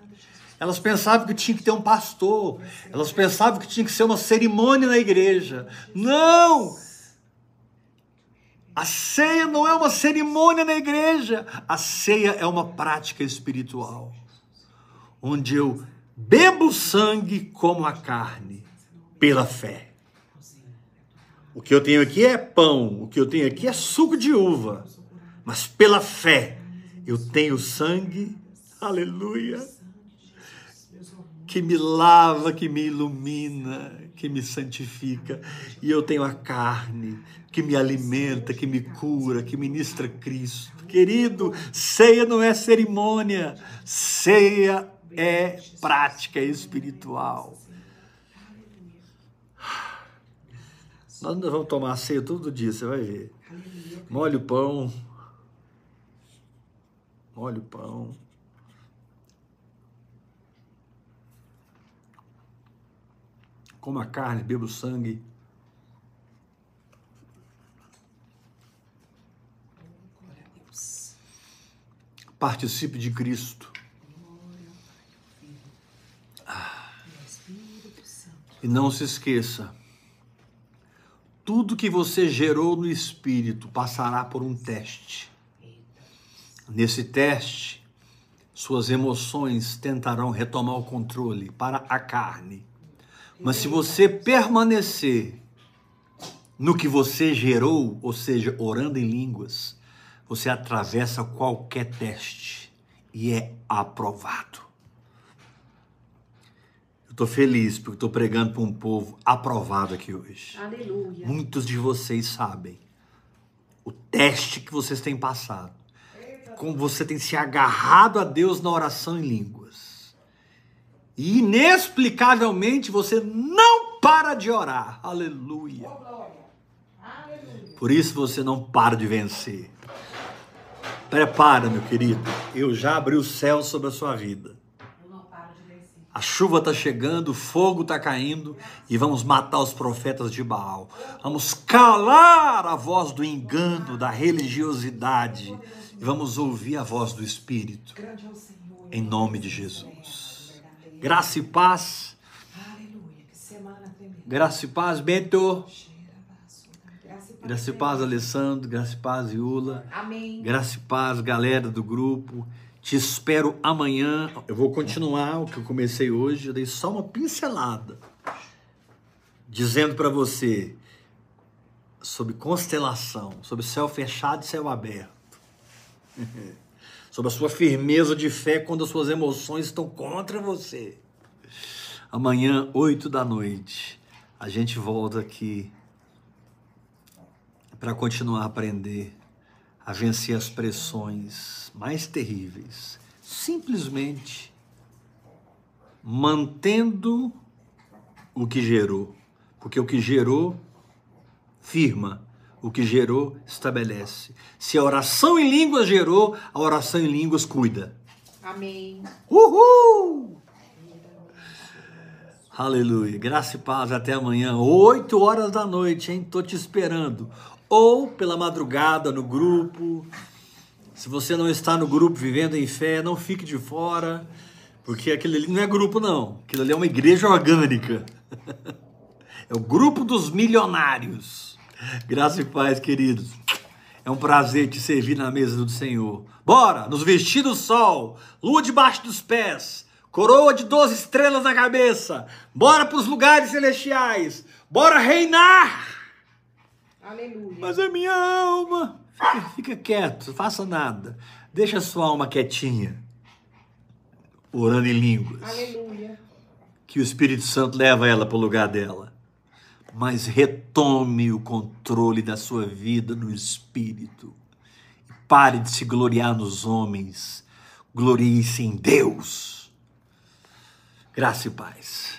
Elas pensavam que tinha que ter um pastor, elas pensavam que tinha que ser uma cerimônia na igreja. Não! A ceia não é uma cerimônia na igreja, a ceia é uma prática espiritual, onde eu bebo o sangue como a carne, pela fé. O que eu tenho aqui é pão, o que eu tenho aqui é suco de uva, mas pela fé eu tenho sangue, aleluia que me lava, que me ilumina, que me santifica. E eu tenho a carne que me alimenta, que me cura, que ministra Cristo. Querido, ceia não é cerimônia, ceia é prática espiritual. Nós ainda vamos tomar ceia todo dia, você vai ver. Molhe o pão. Molhe o pão. Coma a carne, beba o sangue. Participe de Cristo. E não se esqueça: tudo que você gerou no espírito passará por um teste. Nesse teste, suas emoções tentarão retomar o controle para a carne. Mas se você permanecer no que você gerou, ou seja, orando em línguas, você atravessa qualquer teste e é aprovado. Estou feliz porque estou pregando para um povo aprovado aqui hoje. Aleluia. Muitos de vocês sabem o teste que vocês têm passado, como você tem se agarrado a Deus na oração em línguas. E inexplicavelmente você não para de orar. Glória. Aleluia. Por isso você não para de vencer. Prepara, meu querido. Eu já abri o céu sobre a sua vida. Eu não paro de vencer. A chuva está chegando, o fogo está caindo e vamos matar os profetas de Baal. Vamos calar a voz do engano, da religiosidade e vamos ouvir a voz do Espírito. Grande é o Senhor. Em nome de Jesus. Graça e paz. Graça e paz, Bento. Graça e paz. Graça e paz, Alessandro. Graça e paz, Iula. Amém. Graça e paz, galera do grupo. Te espero amanhã. Eu vou continuar o que eu comecei hoje. Eu dei só uma pincelada. Dizendo para você sobre constelação, sobre céu fechado e céu aberto. sobre a sua firmeza de fé quando as suas emoções estão contra você. Amanhã, 8 da noite, a gente volta aqui para continuar a aprender a vencer as pressões mais terríveis, simplesmente mantendo o que gerou, porque o que gerou firma, O que gerou, estabelece. Se a oração em línguas gerou, a oração em línguas cuida. Amém. Uhul! Aleluia. Graça e paz. Até amanhã, 8 horas da noite, hein? Tô te esperando. Ou pela madrugada no grupo. Se você não está no grupo Vivendo em Fé, não fique de fora. Porque aquilo ali não é grupo, não. Aquilo ali é uma igreja orgânica. É o grupo dos milionários. Graça e paz, queridos. É um prazer te servir na mesa do Senhor. Bora, nos vestir do sol, lua debaixo dos pés, coroa de 12 estrelas na cabeça. Bora para os lugares celestiais. Bora reinar. Aleluia. Mas a minha alma. Fica, fica quieto, faça nada. Deixa a sua alma quietinha. Orando em línguas. Aleluia. Que o Espírito Santo leva ela para o lugar dela. Mas retome o controle da sua vida no Espírito. Pare de se gloriar nos homens. Glorie-se em Deus. Graça e paz.